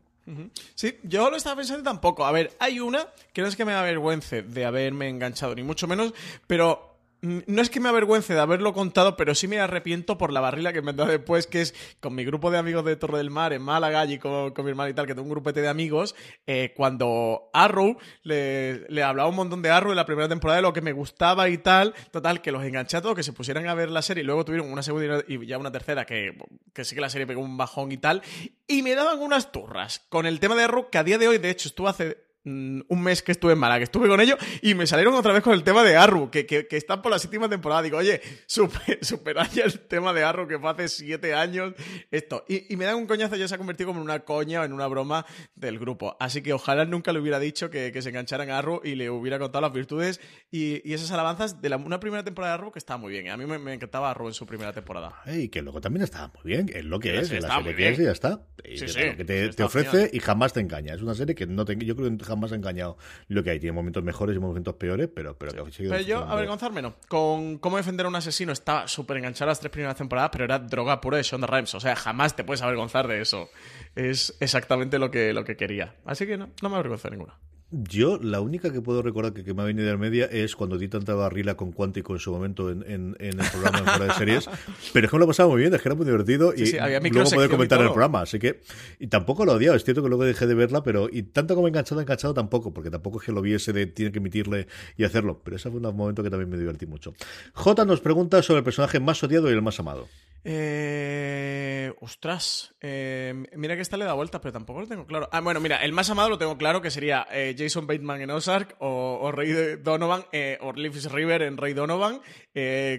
Sí, yo lo estaba pensando tampoco. A ver, hay una que no es que me avergüence de haberme enganchado, ni mucho menos, pero no es que me avergüence de haberlo contado, pero sí me arrepiento por la barrila que me da después, que es con mi grupo de amigos de Torre del Mar en Málaga y con, mi hermano y tal, que tengo un grupete de amigos, eh, cuando Arrow le, le, hablaba un montón de Arrow en la primera temporada de lo que me gustaba y tal, total, que los enganché a todos, que se pusieran a ver la serie y luego tuvieron una segunda y ya una tercera, que, que sí que la serie pegó un bajón y tal, y me daban unas turras con el tema de Arrow, que a día de hoy, de hecho, estuvo hace Mm, un mes que estuve en Málaga, que estuve con ellos y me salieron otra vez con el tema de Arru, que, que, están por la séptima temporada. Digo, oye, super, [LAUGHS] superad ya el tema de Arru que fue hace siete años. Esto. Y, me dan un coñazo, ya se ha convertido como en una coña o en una broma del grupo. Así que ojalá nunca le hubiera dicho que, se engancharan a Arru y le hubiera contado las virtudes y, esas alabanzas de la, una primera temporada de Arru que estaba muy bien. A mí me, encantaba Arru en su primera temporada. Y que luego también estaba muy bien, es lo que es, la serie que es y ya está. que te, ofrece y jamás te engaña. Es una serie que no te, yo creo que jamás ha engañado lo que hay. Tiene momentos mejores y momentos peores, pero, pero que yo, avergonzarme no. Con cómo defender a un asesino estaba súper enganchado las tres primeras temporadas, pero era droga pura de Shonda Rhimes. O sea, jamás te puedes avergonzar de eso. Es exactamente lo que, lo que quería. Así que no, no me avergonzo de ninguna. Yo, la única que puedo recordar que, me ha venido de media es cuando di tanta barrila con Cuántico en su momento en, en, el programa de fuera de series. [LAUGHS] Pero es que me lo pasaba muy bien, es que era muy divertido y luego poder comentar el programa. Así que, y tampoco lo odiado, es cierto que luego dejé de verla, pero y tanto como enganchado, enganchado tampoco, porque tampoco es que lo viese de tiene que emitirle y hacerlo. Pero ese fue un momento que también me divertí mucho. J nos pregunta sobre el personaje más odiado y el más amado. Eh, ostras, eh, mira que esta le da vueltas, pero tampoco lo tengo claro. Ah, bueno, mira, el más amado lo tengo claro que sería eh, Jason Bateman en Ozark o, Rey Donovan eh, o Leafs River en Rey Donovan.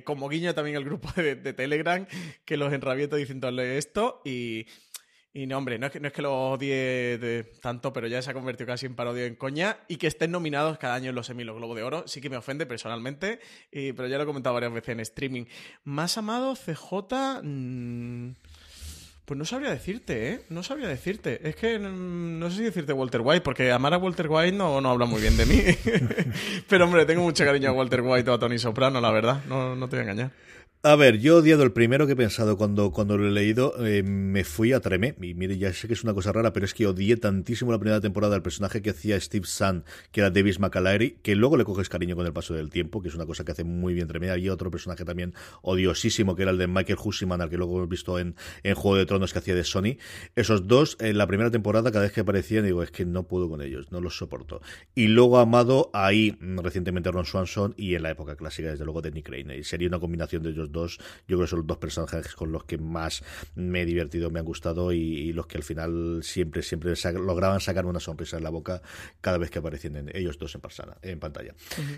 como guiño también el grupo de, de Telegram que los enrabieta diciéndole esto y y no, hombre, no es que, no es que lo odie de tanto, pero ya se ha convertido casi en parodia en coña. Y que estén nominados cada año en los Emmy los Globo de Oro, sí que me ofende personalmente, pero ya lo he comentado varias veces en streaming. Más amado, CJ. Mm, pues no sabría decirte, ¿eh? No sabría decirte. Es que mm, no sé si decirte Walter White, porque amar a Walter White no, no habla muy bien de mí. [LAUGHS] pero hombre, tengo mucho cariño a Walter White o a Tony Soprano, la verdad. No, no te voy a engañar. A ver, yo he odiado el primero que he pensado cuando, cuando lo he leído, eh, me fui a Tremé. Y mire, ya sé que es una cosa rara, pero es que odié tantísimo la primera temporada del personaje que hacía Steve Sun, que era Davis McAlary, que luego le coges cariño con el paso del tiempo, que es una cosa que hace muy bien Tremé. Había otro personaje también odiosísimo, que era el de Michael Hussiman, al que luego hemos visto en, en Juego de Tronos que hacía de Sony. Esos dos, en la primera temporada, cada vez que aparecían, digo, es que no puedo con ellos, no los soporto. Y luego amado ahí recientemente Ron Swanson y en la época clásica, desde luego, de Nick Crane. Y sería una combinación de ellos dos. Yo creo que son los dos personajes con los que más me he divertido, me han gustado y, los que al final siempre, siempre lograban sacar una sonrisa en la boca cada vez que aparecían en ellos dos en, persona, en pantalla.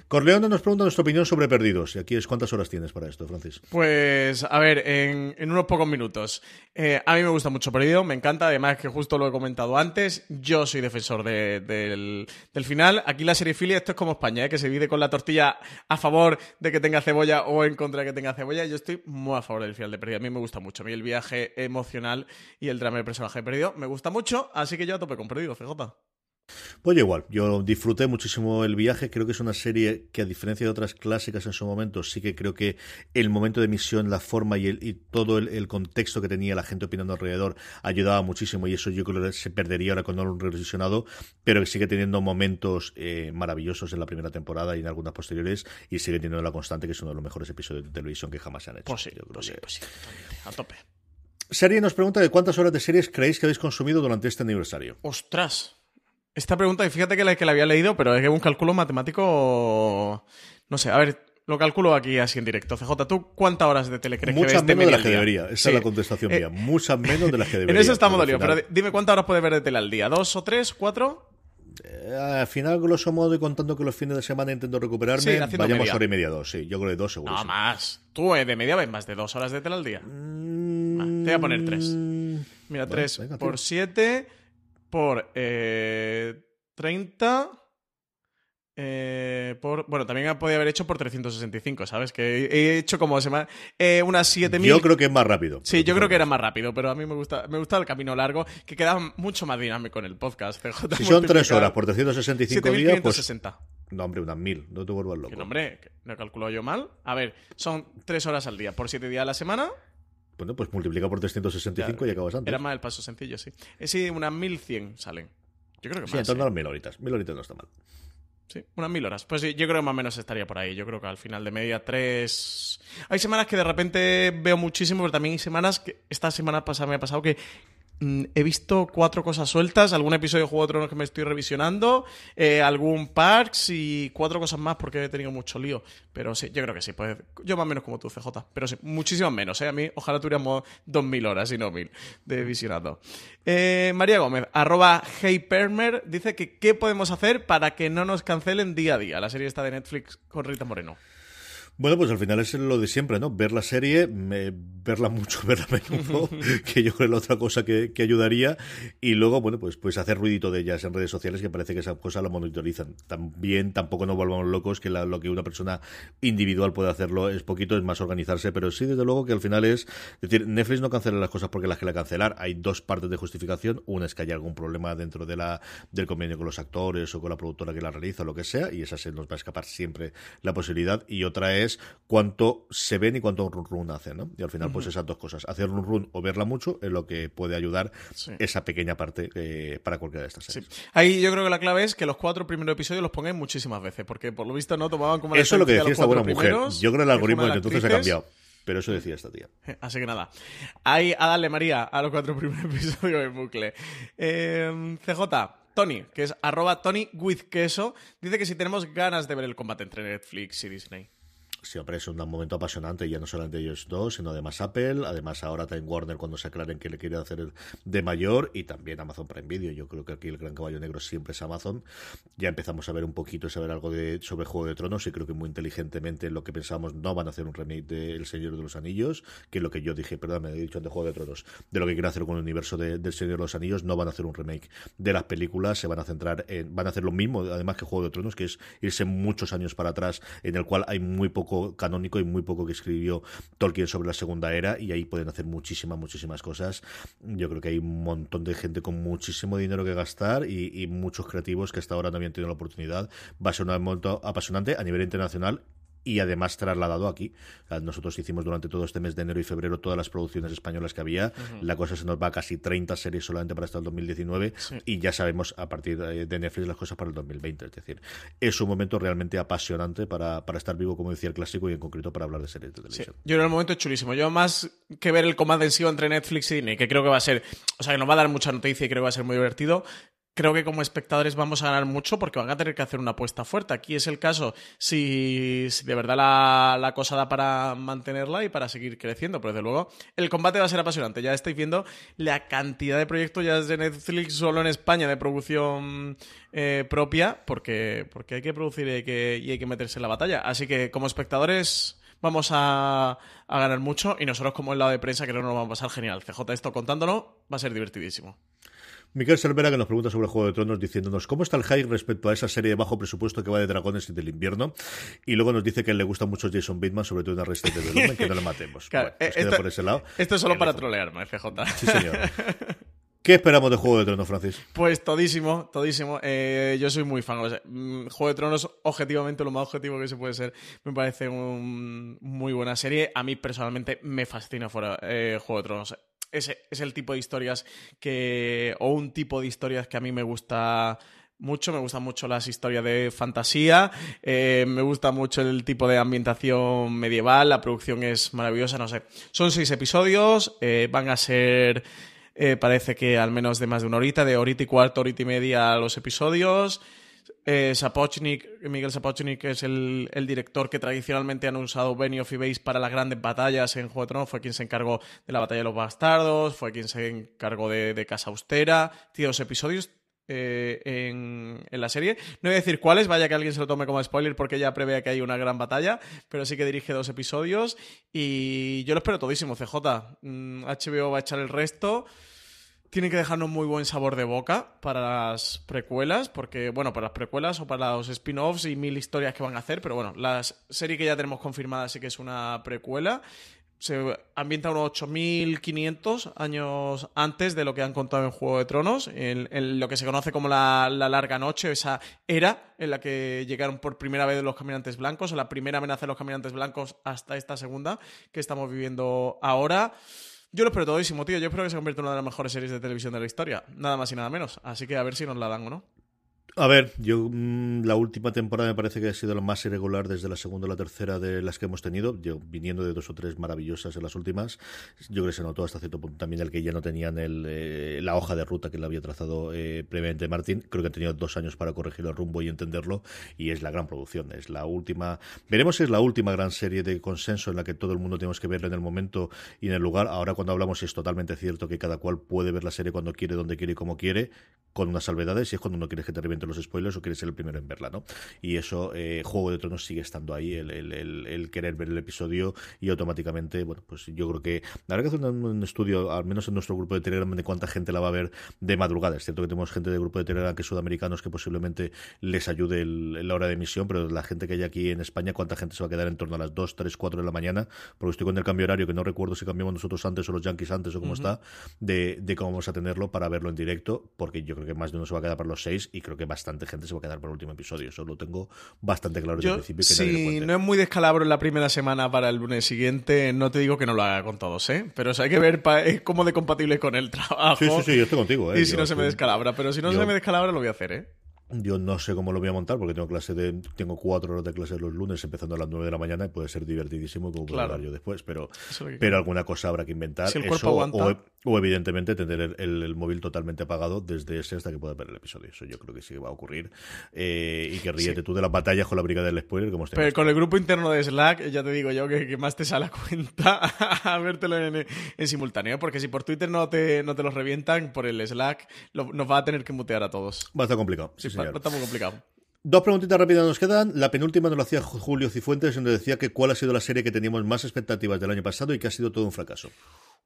Corleone nos pregunta nuestra opinión sobre Perdidos. Y aquí es cuántas horas tienes para esto, Francis. Pues, a ver, en, unos pocos minutos. Eh, a mí me gusta mucho Perdido, me encanta, además que justo lo he comentado antes, yo soy defensor del, final. Aquí la serie Filia, esto es como España, ¿eh? que se divide con la tortilla a favor de que tenga cebolla o en contra de que tenga cebolla. Yo estoy muy a favor del final de Perdido. A mí me gusta mucho. A mí el viaje emocional y el drama del personaje Perdido me gusta mucho, así que yo a tope con Perdido, CJ. Pues yo igual, yo disfruté muchísimo el viaje, creo que es una serie que a diferencia de otras clásicas en su momento, sí que creo que el momento de emisión, la forma y, el, y todo el, contexto que tenía la gente opinando alrededor ayudaba muchísimo y eso yo creo que se perdería ahora con un revisionado, pero que sigue teniendo momentos eh, maravillosos en la primera temporada y en algunas posteriores y sigue teniendo la constante que es uno de los mejores episodios de televisión que jamás se han hecho. Pues sí, pues sí, pues sí, a tope. Serie nos pregunta de cuántas horas de series creéis que habéis consumido durante este aniversario. ¡Ostras! Esta pregunta, y fíjate que la que la había leído, pero es que un cálculo matemático. No sé, a ver, lo calculo aquí así en directo. CJ, ¿tú cuántas horas de tele crees que ves menos de las que debería. Esa es la contestación eh, mía. Muchas menos de las que [LAUGHS] debería. En eso estamos dolidos. Pero dime cuántas horas puedes ver de tele al día. ¿Dos o tres? ¿Cuatro? al final, grosso modo, y contando que los fines de semana intento recuperarme, Sí, vayamos media. hora y media, dos, sí. Yo creo que dos seguro. No, sí. más. Tú eh, de media ves más de dos horas de tele al día. Mm, Va, te voy a poner tres. Mira, Bueno, 3 venga, por tío. 7 por eh, 30 eh, por, bueno, también podía haber hecho por 365, ¿sabes? Que he hecho como semana, eh, unas 7000. Yo creo que es más rápido. Sí, yo creo que era más rápido, pero a mí me gusta, me gusta el camino largo, que queda mucho más dinámico en el podcast. CJ, Si son tres multiplicado. horas por 365 días, pues. 7560. No, hombre, unas mil. No te vuelvas loco. Que nombre, que no he calculado yo mal. A ver, son tres horas al día por siete días a la semana. Bueno, pues multiplica por 365 y acabas antes. Era más el paso sencillo, sí. Eh, sí, unas 1100 salen. Yo creo que Sí, en más. torno ¿eh? a las mil horitas. Mil horitas no está mal. Sí, unas mil horas. Pues sí, yo creo que más o menos estaría por ahí. Yo creo que al final de media, tres. Hay semanas que de repente veo muchísimo, pero también hay semanas que. Esta semana pasada me ha pasado que. Mm, He visto cuatro cosas sueltas, algún episodio de Juego de Tronos que me estoy revisionando, eh, algún Parks y cuatro cosas más porque he tenido mucho lío. Pero sí, yo creo que sí. Pues, yo más o menos como tú, CJ. Pero sí, muchísimas menos. ¿eh? A mí ojalá tuviéramos dos mil horas y no mil de visionado. Eh, María Gómez, arroba HeyPermer, dice que qué podemos hacer para que no nos cancelen día a día. La serie está de Netflix con Rita Moreno. Bueno, pues al final es lo de siempre, ¿no? Ver la serie, me- verla mucho, [LAUGHS] verla a menudo, que yo creo que es la otra cosa que, que ayudaría. Y luego, bueno, pues, pues hacer ruidito de ellas en redes sociales, que parece que esa cosa la monitorizan. También tampoco nos volvamos locos, que la- lo que una persona individual puede hacerlo es poquito, es más organizarse, pero sí, desde luego que al final es... Es decir, Netflix no cancela las cosas porque las que la cancelar. Hay dos partes de justificación. Una es que hay algún problema dentro de la, del convenio con los actores o con la productora que la realiza o lo que sea, y esa se nos va a escapar siempre la posibilidad. Y otra es cuánto se ven y cuánto run run hacen, ¿no? Y al final, pues esas dos cosas, hacer run run o verla mucho es lo que puede ayudar Sí. esa pequeña parte eh, para cualquiera de estas Sí. series. Ahí yo creo que la clave es que los cuatro primeros episodios los pongáis muchísimas veces, porque por lo visto no tomaban como Eso es lo que decía esta buena mujer. Yo creo que el algoritmo desde de entonces ha cambiado. Pero eso decía esta tía. [LAUGHS] Así que nada. Ahí a darle María a los cuatro [LAUGHS] primeros episodios en bucle. Eh, CJ, Tony, que es arroba Tony with queso, dice que si tenemos ganas de ver el combate entre Netflix y Disney. Siempre es un momento apasionante, ya no solamente ellos dos, sino además Apple, además ahora Time Warner cuando se aclaren que le quiere hacer de mayor y también Amazon Prime Video. Yo creo que aquí el gran caballo negro siempre es Amazon. Ya empezamos a ver un poquito, saber algo de sobre Juego de Tronos y creo que muy inteligentemente lo que pensamos no van a hacer un remake de El Señor de los Anillos, que es lo que yo dije, perdón, me he dicho antes Juego de Tronos, de lo que quieren hacer con el universo de- del Señor de los Anillos, no van a hacer un remake de las películas, se van a centrar en, van a hacer lo mismo, además que Juego de Tronos, que es irse muchos años para atrás, en el cual hay muy poco canónico y muy poco que escribió Tolkien sobre la segunda era, y ahí pueden hacer muchísimas, muchísimas cosas. Yo creo que hay un montón de gente con muchísimo dinero que gastar y, y muchos creativos que hasta ahora no habían tenido la oportunidad. Va a ser un momento apasionante a nivel internacional y además trasladado aquí. Nosotros hicimos durante todo este mes de enero y febrero todas las producciones españolas que había. La cosa se nos va a casi 30 series solamente para hasta el 2019 y ya sabemos a partir de Netflix las cosas para el 2020. Es decir, es un momento realmente apasionante para, para estar vivo, como decía el clásico, y en concreto para hablar de series de Sí, televisión. yo que el momento es chulísimo. Yo más que ver el combate en sí entre Netflix y Disney, que creo que va a ser, o sea, que nos va a dar mucha noticia y creo que va a ser muy divertido. Creo que como espectadores vamos a ganar mucho porque van a tener que hacer una apuesta fuerte. Aquí es el caso si, de verdad la, cosa da para mantenerla y para seguir creciendo. Pero desde luego el combate va a ser apasionante. Ya estáis viendo la cantidad de proyectos ya de Netflix solo en España de producción eh, propia porque, porque hay que producir y hay que, meterse en la batalla. Así que como espectadores vamos a, ganar mucho y nosotros como el lado de prensa creo que nos vamos a pasar genial. CJ esto contándolo va a ser divertidísimo. Miquel Cervera que nos pregunta sobre el Juego de Tronos diciéndonos cómo está el hype respecto a esa serie de bajo presupuesto que va de dragones y del invierno y luego nos dice que le gusta mucho Jason Bateman sobre todo en Arrested Development que no le matemos [LAUGHS] Claro, Bueno, eh, esto- por ese lado Esto es solo para trolearme, CJ. sí señor ¿qué esperamos de Juego de Tronos Francis? Pues todísimo, todísimo. Eh, yo soy muy fan. o sea, mm, Juego de Tronos, objetivamente, lo más objetivo que se puede ser, me parece un muy buena serie. A mí personalmente me fascina fuera eh, Juego de Tronos. Ese es el tipo de historias que. o un tipo de historias que a mí me gusta mucho, me gustan mucho las historias de fantasía, eh, me gusta mucho el tipo de ambientación medieval, la producción es maravillosa, no sé. Son seis episodios, eh, van a ser, eh, parece que al menos de más de una horita, de horita y cuarto, horita y media los episodios. Eh, Sapochnik, Miguel Sapochnik es el, director que tradicionalmente han usado Benioff y Weiss para las grandes batallas en Juego de Tronos. Fue quien se encargó de la batalla de los bastardos, fue quien se encargó de, Casa Austera. Tiene dos episodios, eh, en, la serie. No voy a decir cuáles, vaya que alguien se lo tome como spoiler porque ya prevé que hay una gran batalla, pero sí que dirige dos episodios y yo lo espero todísimo, CJ. HBO mm, va a echar el resto. Tienen que dejarnos muy buen sabor de boca para las precuelas, porque, bueno, para las precuelas o para los spin-offs y mil historias que van a hacer, pero bueno, la serie que ya tenemos confirmada sí que es una precuela se ambienta unos 8.500 años antes de lo que han contado en Juego de Tronos, en, lo que se conoce como la, larga noche, esa era en la que llegaron por primera vez los caminantes blancos, o la primera amenaza de los caminantes blancos hasta esta segunda que estamos viviendo ahora. Yo lo espero todísimo, tío. Yo espero que se convierta en una de las mejores series de televisión de la historia. Nada más y nada menos. Así que a ver si nos la dan o no. A ver, yo mm, la última temporada me parece que ha sido la más irregular desde la segunda o la tercera de las que hemos tenido, yo viniendo de dos o tres maravillosas en las últimas. Yo creo que se notó hasta cierto punto también el que ya no tenían el, eh, la hoja de ruta que le había trazado eh, previamente Martín. Creo que han tenido dos años para corregir el rumbo y entenderlo y es la gran producción. Es la última, veremos si es la última gran serie de consenso en la que todo el mundo tenemos que verla en el momento y en el lugar. Ahora cuando hablamos es totalmente cierto que cada cual puede ver la serie cuando quiere, donde quiere y como quiere, con unas salvedades y es cuando uno quiere que te reviente los spoilers o quieres ser el primero en verla, ¿no? Y eso, eh, Juego de Tronos sigue estando ahí, el, querer ver el episodio y automáticamente, bueno, pues yo creo que habrá que hacer un, estudio, al menos en nuestro grupo de Telegram, de cuánta gente la va a ver de madrugada. Es cierto que tenemos gente del grupo de Telegram que es sudamericanos que posiblemente les ayude la hora de emisión, pero la gente que hay aquí en España, cuánta gente se va a quedar en torno a las 2, 3, 4 de la mañana, porque estoy con el cambio horario, que no recuerdo si cambiamos nosotros antes o los Yankees antes o cómo está, de, de, cómo vamos a tenerlo para verlo en directo, porque yo creo que más de uno se va a quedar para los 6 y creo que bastante gente se va a quedar para el último episodio. Eso lo tengo bastante claro desde el principio. Que si no es muy descalabro en la primera semana para el lunes siguiente, no te digo que no lo haga con todos, ¿eh? Pero hay que ver cómo de compatible con el [LAUGHS] trabajo. Sí, sí, sí, yo estoy contigo, ¿eh? Y si no se me descalabra. Pero si no se me descalabra, lo voy a hacer, ¿eh? Yo no sé cómo lo voy a montar porque tengo clase de tengo cuatro horas de clase los lunes empezando a las nueve de la mañana y puede ser divertidísimo como puedo hablar yo después, pero pero alguna cosa habrá que inventar. Eso, o, evidentemente tener el, móvil totalmente apagado desde ese hasta que pueda ver el episodio. Eso yo creo que sí va a ocurrir. Eh, y que ríete tú de las batallas con la brigada del spoiler como Pero con el grupo interno de Slack, ya te digo yo que, más te sale a cuenta [LAUGHS] a vértelo en, simultáneo, porque si por Twitter no te, no te los revientan, por el Slack nos va a tener que mutear a todos. Va a estar complicado. Sí, está muy complicado. Dos preguntitas rápidas nos quedan. La penúltima nos la hacía Julio Cifuentes, donde decía que cuál ha sido la serie que teníamos más expectativas del año pasado y que ha sido todo un fracaso.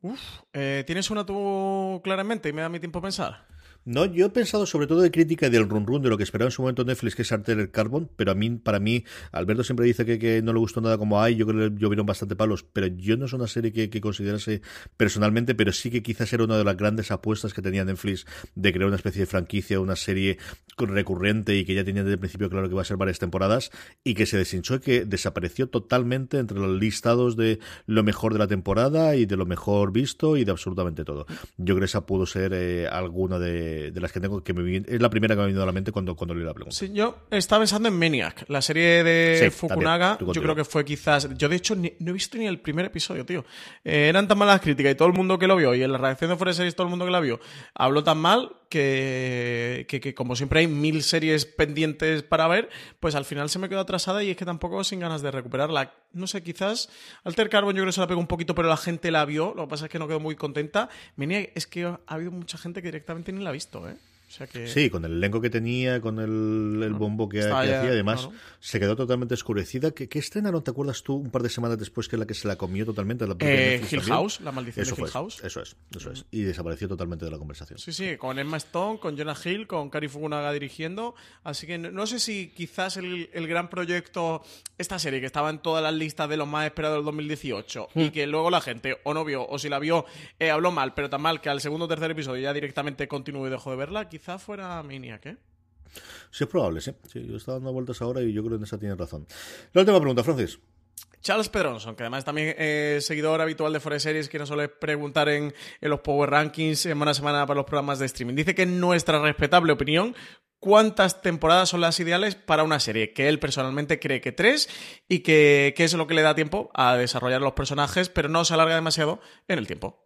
Uf, eh, ¿tienes una tú claramente y me da mi tiempo a pensar? No, yo he pensado sobre todo de crítica del run run de lo que esperaba en su momento Netflix, que es el Carbon, pero a mí, para mí, Alberto siempre dice que, no le gustó nada como hay, yo creo que llovieron bastante palos, pero yo no es una serie que, que, considerase personalmente, pero sí que quizás era una de las grandes apuestas que tenía Netflix de crear una especie de franquicia, una serie recurrente y que ya tenía desde el principio claro que iba a ser varias temporadas y que se deshinchó y que desapareció totalmente entre los listados de lo mejor de la temporada y de lo mejor visto y de absolutamente todo. Yo creo que esa pudo ser eh, alguna de de, las que tengo que me es la primera que me ha venido a la mente cuando, cuando leí la pregunta. Sí, yo estaba pensando en Maniac, la serie de Fukunaga. yo creo que fue quizás. Yo, de hecho, no he visto ni el primer episodio, tío. Eh, eran tan malas críticas y todo el mundo que lo vio, y en la reacción de Fuera Series, todo el mundo que la vio, habló tan mal que, que, como siempre hay mil series pendientes para ver, pues al final se me quedó atrasada y es que tampoco sin ganas de recuperarla. No sé, quizás Alter Carbon yo creo que se la pegó un poquito, pero la gente la vio, lo que pasa es que no quedó muy contenta. Maniac es que ha habido mucha gente que directamente ni la ha visto, ¿eh? Sí, con el elenco que tenía, con el, bombo que, hacía, además se quedó totalmente oscurecida. ¿Qué, ¿Qué, estrenaron, te acuerdas tú, un par de semanas después que la que se la comió totalmente? La eh, Hill House, la maldición de Hill House. Eso es, eso es. Y desapareció totalmente de la conversación. Sí, sí, con Emma Stone, con Jonah Hill, con Cary Fukunaga dirigiendo. Así que no, sé si quizás el, gran proyecto, esta serie que estaba en todas las listas de los más esperados del 2018 y hmm. que luego la gente o no vio o si la vio eh, habló mal, pero tan mal que al segundo o tercer episodio ya directamente continuó y dejó de verla, quizá fuera Miniac, ¿eh? Sí, es probable, sí. sí. Yo estaba dando vueltas ahora y yo creo que en esa tienes razón. La última pregunta, Francis. Charles Pedronson, que además también es seguidor habitual de Forest Series, que nos suele preguntar en, en, los Power Rankings semana a semana para los programas de streaming. Dice que en nuestra respetable opinión, ¿cuántas temporadas son las ideales para una serie? Que él personalmente cree que tres y que, que es lo que le da tiempo a desarrollar los personajes, pero no se alarga demasiado en el tiempo.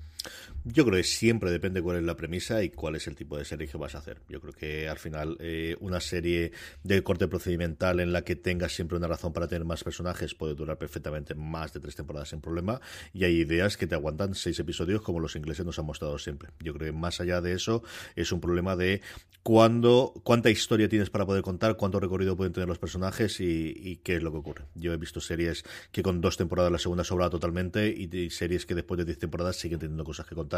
Yo creo que siempre depende cuál es la premisa y cuál es el tipo de serie que vas a hacer. Yo creo que al final eh, una serie de corte procedimental en la que tengas siempre una razón para tener más personajes puede durar perfectamente más de tres temporadas sin problema y hay ideas que te aguantan seis episodios como los ingleses nos han mostrado siempre. Yo creo que más allá de eso es un problema de cuándo, cuánta historia tienes para poder contar, cuánto recorrido pueden tener los personajes y, qué es lo que ocurre. Yo he visto series que con dos temporadas la segunda sobra totalmente y, series que después de diez temporadas siguen teniendo cosas que contar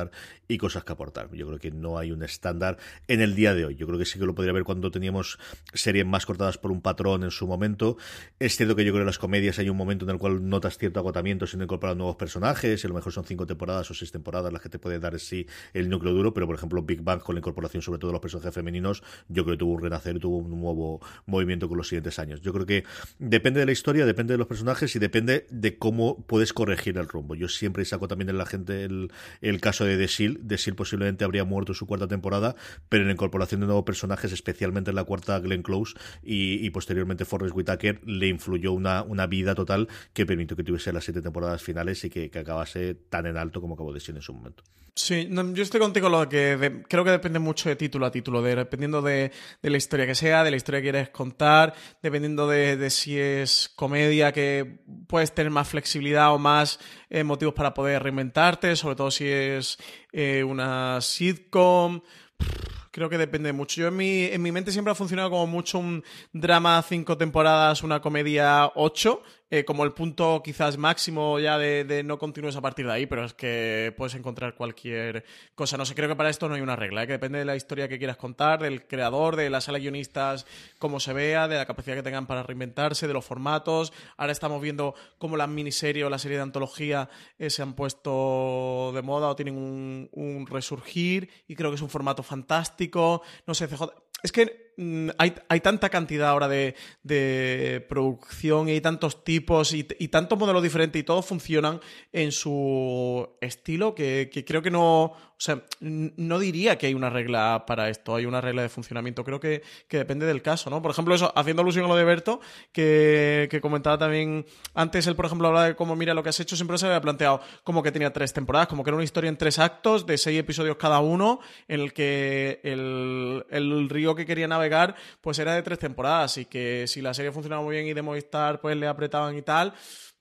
y cosas que aportar. Yo creo que no hay un estándar en el día de hoy. Yo creo que sí que lo podría ver cuando teníamos series más cortadas por un patrón en su momento. Es cierto que yo creo que en las comedias hay un momento en el cual notas cierto agotamiento sin incorporar nuevos personajes, y a lo mejor son cinco temporadas o seis temporadas las que te puede dar sí el núcleo duro, pero por ejemplo Big Bang con la incorporación sobre todo de los personajes femeninos, yo creo que tuvo un renacer y tuvo un nuevo movimiento con los siguientes años. Yo creo que depende de la historia, depende de los personajes y depende de cómo puedes corregir el rumbo. Yo siempre saco también en la gente el, el caso de The Seal. The Seal posiblemente habría muerto en su cuarta temporada, pero en la incorporación de nuevos personajes, especialmente en la cuarta Glenn Close y, posteriormente Forrest Whitaker, le influyó una, una vida total que permitió que tuviese las siete temporadas finales y que, acabase tan en alto como acabó de ser en su momento. Sí, yo estoy contigo lo que creo que depende mucho de título a título, dependiendo de, la historia que sea, de la historia que quieres contar, dependiendo de, si es comedia que puedes tener más flexibilidad o más eh, motivos para poder reinventarte, sobre todo si es eh, una sitcom. Creo que depende mucho. Yo en mi, en mi mente siempre ha funcionado como mucho un drama cinco temporadas, una comedia ocho, eh, como el punto quizás máximo ya de, no continúes a partir de ahí, pero es que puedes encontrar cualquier cosa. No sé, creo que para esto no hay una regla, ¿eh? que depende de la historia que quieras contar, del creador, de la sala guionistas, cómo se vea, de la capacidad que tengan para reinventarse, de los formatos. Ahora estamos viendo cómo la miniserie o la serie de antología eh, se han puesto de moda o tienen un, un resurgir y creo que es un formato fantástico. No sé, CJ. Es que hay, hay, tanta cantidad ahora de, de, producción y hay tantos tipos y, y tantos modelos diferentes y todos funcionan en su estilo que, que, creo que no, o sea, no diría que hay una regla para esto, hay una regla de funcionamiento, creo que, que depende del caso, ¿no? Por ejemplo, eso, haciendo alusión a lo de Berto, que, que comentaba también antes, él, por ejemplo, hablaba de cómo mira lo que has hecho, siempre se había planteado como que tenía tres temporadas, como que era una historia en tres actos de seis episodios cada uno, en el que el, el río que quería navegar pues era de tres temporadas y que si la serie funcionaba muy bien y de Movistar pues le apretaban y tal,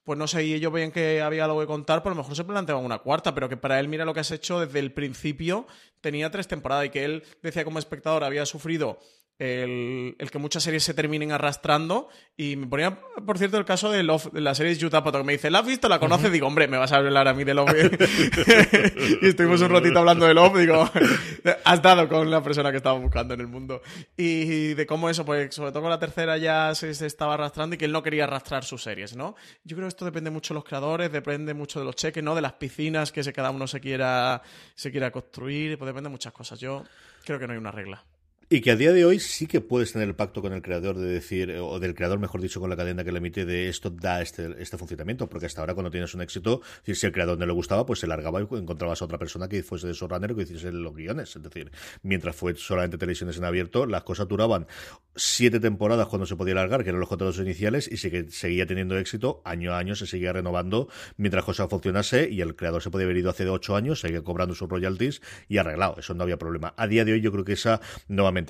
pues no sé, y ellos veían que había algo que contar, pues a lo mejor se planteaban una cuarta, pero que para él, mira lo que has hecho desde el principio, tenía tres temporadas y que él decía como espectador había sufrido el, que muchas series se terminen arrastrando. Y me ponía, por cierto, el caso de, Love, de la serie Utah que me dice, ¿la has visto? ¿La conoces? Digo, hombre, me vas a hablar a mí de Love. [LAUGHS] [LAUGHS] y estuvimos un ratito hablando de Love. Digo, [LAUGHS] has dado con la persona que estaba buscando en el mundo. Y de cómo eso, pues sobre todo con la tercera ya se, estaba arrastrando y que él no quería arrastrar sus series, ¿no? Yo creo que esto depende mucho de los creadores, depende mucho de los cheques, ¿no? De las piscinas que cada uno se quiera, se quiera construir, pues depende de muchas cosas. Yo creo que no hay una regla. Y que a día de hoy sí que puedes tener el pacto con el creador de decir, o del creador, mejor dicho, con la cadena que le emite de esto da este, este funcionamiento, porque hasta ahora cuando tienes un éxito, si el creador no le gustaba, pues se largaba y encontrabas a otra persona que fuese de showrunner que hiciese los guiones. Es decir, mientras fue solamente televisiones en abierto, las cosas duraban siete temporadas cuando se podía largar, que eran los contratos iniciales, y que seguía teniendo éxito, año a año se seguía renovando mientras cosas funcionase y el creador se podía haber ido hace ocho años, seguía cobrando sus royalties y arreglado, eso no había problema. A día de hoy yo creo que esa,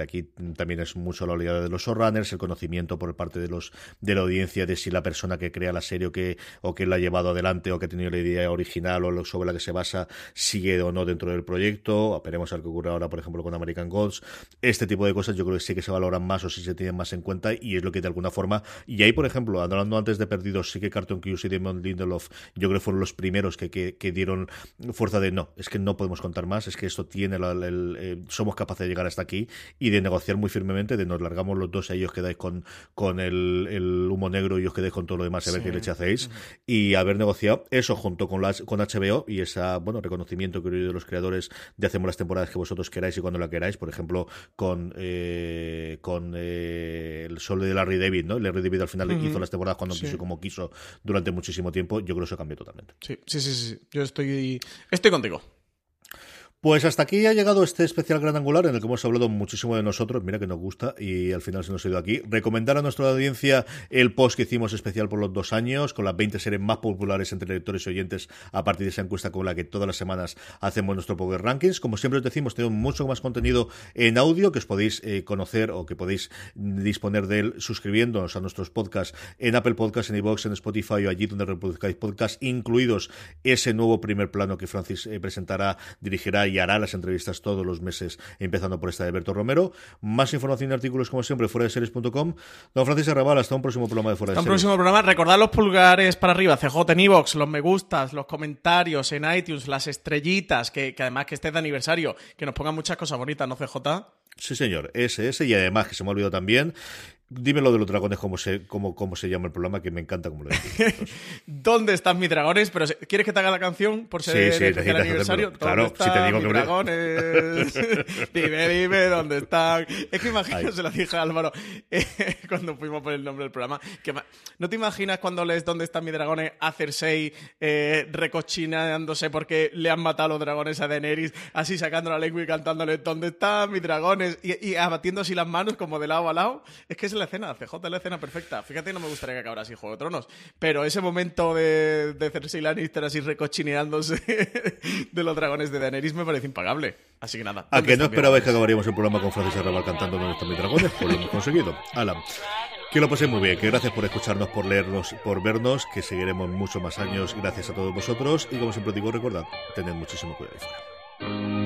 aquí también es mucho la oleada de los showrunners, el conocimiento por parte de los de la audiencia de si la persona que crea la serie o que, o que la ha llevado adelante o que ha tenido la idea original o sobre la que se basa sigue o no dentro del proyecto. Veremos a lo que ocurre ahora, por ejemplo, con American Gods. Este tipo de cosas yo creo que sí que se valoran más o sí se tienen más en cuenta y es lo que de alguna forma. Y ahí, por ejemplo, hablando antes de Perdidos, sí que Carton Cuse y Damon Lindelof yo creo que fueron los primeros que, que, dieron fuerza de no, es que no podemos contar más, es que esto tiene, el, eh, somos capaces de llegar hasta aquí y de negociar muy firmemente de nos largamos los dos y ahí os quedáis con, con el, humo negro y os quedáis con todo lo demás a ver qué leche hacéis. Y haber negociado eso junto con las con HBO y ese bueno reconocimiento que de los creadores de hacemos las temporadas que vosotros queráis y cuando la queráis. Por ejemplo con eh, con eh, el sol de Larry David no Larry David al final hizo las temporadas cuando quiso y como quiso durante muchísimo tiempo. Yo creo que eso cambió totalmente. Sí sí sí, sí. yo estoy estoy contigo Pues hasta aquí ha llegado este especial gran angular en el que hemos hablado muchísimo de nosotros, mira que nos gusta y al final se nos ha ido aquí. Recomendar a nuestra audiencia el post que hicimos especial por los dos años, con las 20 series más populares entre lectores y oyentes a partir de esa encuesta con la que todas las semanas hacemos nuestro Power Rankings. Como siempre os decimos, tenemos mucho más contenido en audio que os podéis eh, conocer o que podéis disponer de él suscribiéndonos a nuestros podcasts en Apple Podcasts, en iVoox, en Spotify o allí donde reproduzcáis podcasts, incluidos ese nuevo primer plano que Francis eh, presentará, dirigirá y y hará las entrevistas todos los meses, empezando por esta de Berto Romero. Más información y artículos, como siempre, fuera de series.com. Don Francisco Arrabal, hasta un próximo programa de Fuera de Hasta un próximo programa. Recordad los pulgares para arriba, CJ en iVoox, los me gustas, los comentarios en iTunes, las estrellitas, que, que además que esté de aniversario, que nos pongan muchas cosas bonitas, ¿no, CJ? Sí, señor, ese, ese, y además que se me ha olvidado también, Dime lo de los dragones, cómo se, cómo, cómo se llama el programa, que me encanta cómo lo decís. [LAUGHS] ¿Dónde están mis dragones? Pero ¿Quieres que te haga la canción por ser sí, sí, el, aniversario? Claro, si te digo mis que dragones? [LAUGHS] [LAUGHS] dime, dime, ¿dónde están? Es que imagino, se lo dije a Álvaro eh, cuando fuimos por el nombre del programa. Que ¿No te imaginas cuando lees ¿Dónde están mis dragones? a Cersei eh, recochinándose porque le han matado los dragones a Daenerys, así sacando la lengua y cantándole ¿Dónde están mis dragones? Y, y abatiendo así las manos como de lado a lado. Es que es la escena, CJ es la escena perfecta. Fíjate, no me gustaría que acabara así Juego de Tronos, pero ese momento de, de Cersei Lannister así recochineándose [LAUGHS] de los dragones de Daenerys me parece impagable. Así que nada. A que no esperabais que acabaríamos el programa con Francis Arrabal cantando Donde están mis dragones, pues lo hemos conseguido. Alan. Que lo paséis muy bien, que gracias por escucharnos, por leernos, por vernos, que seguiremos muchos más años gracias a todos vosotros y como siempre digo, recordad, tened muchísimo cuidado fuera.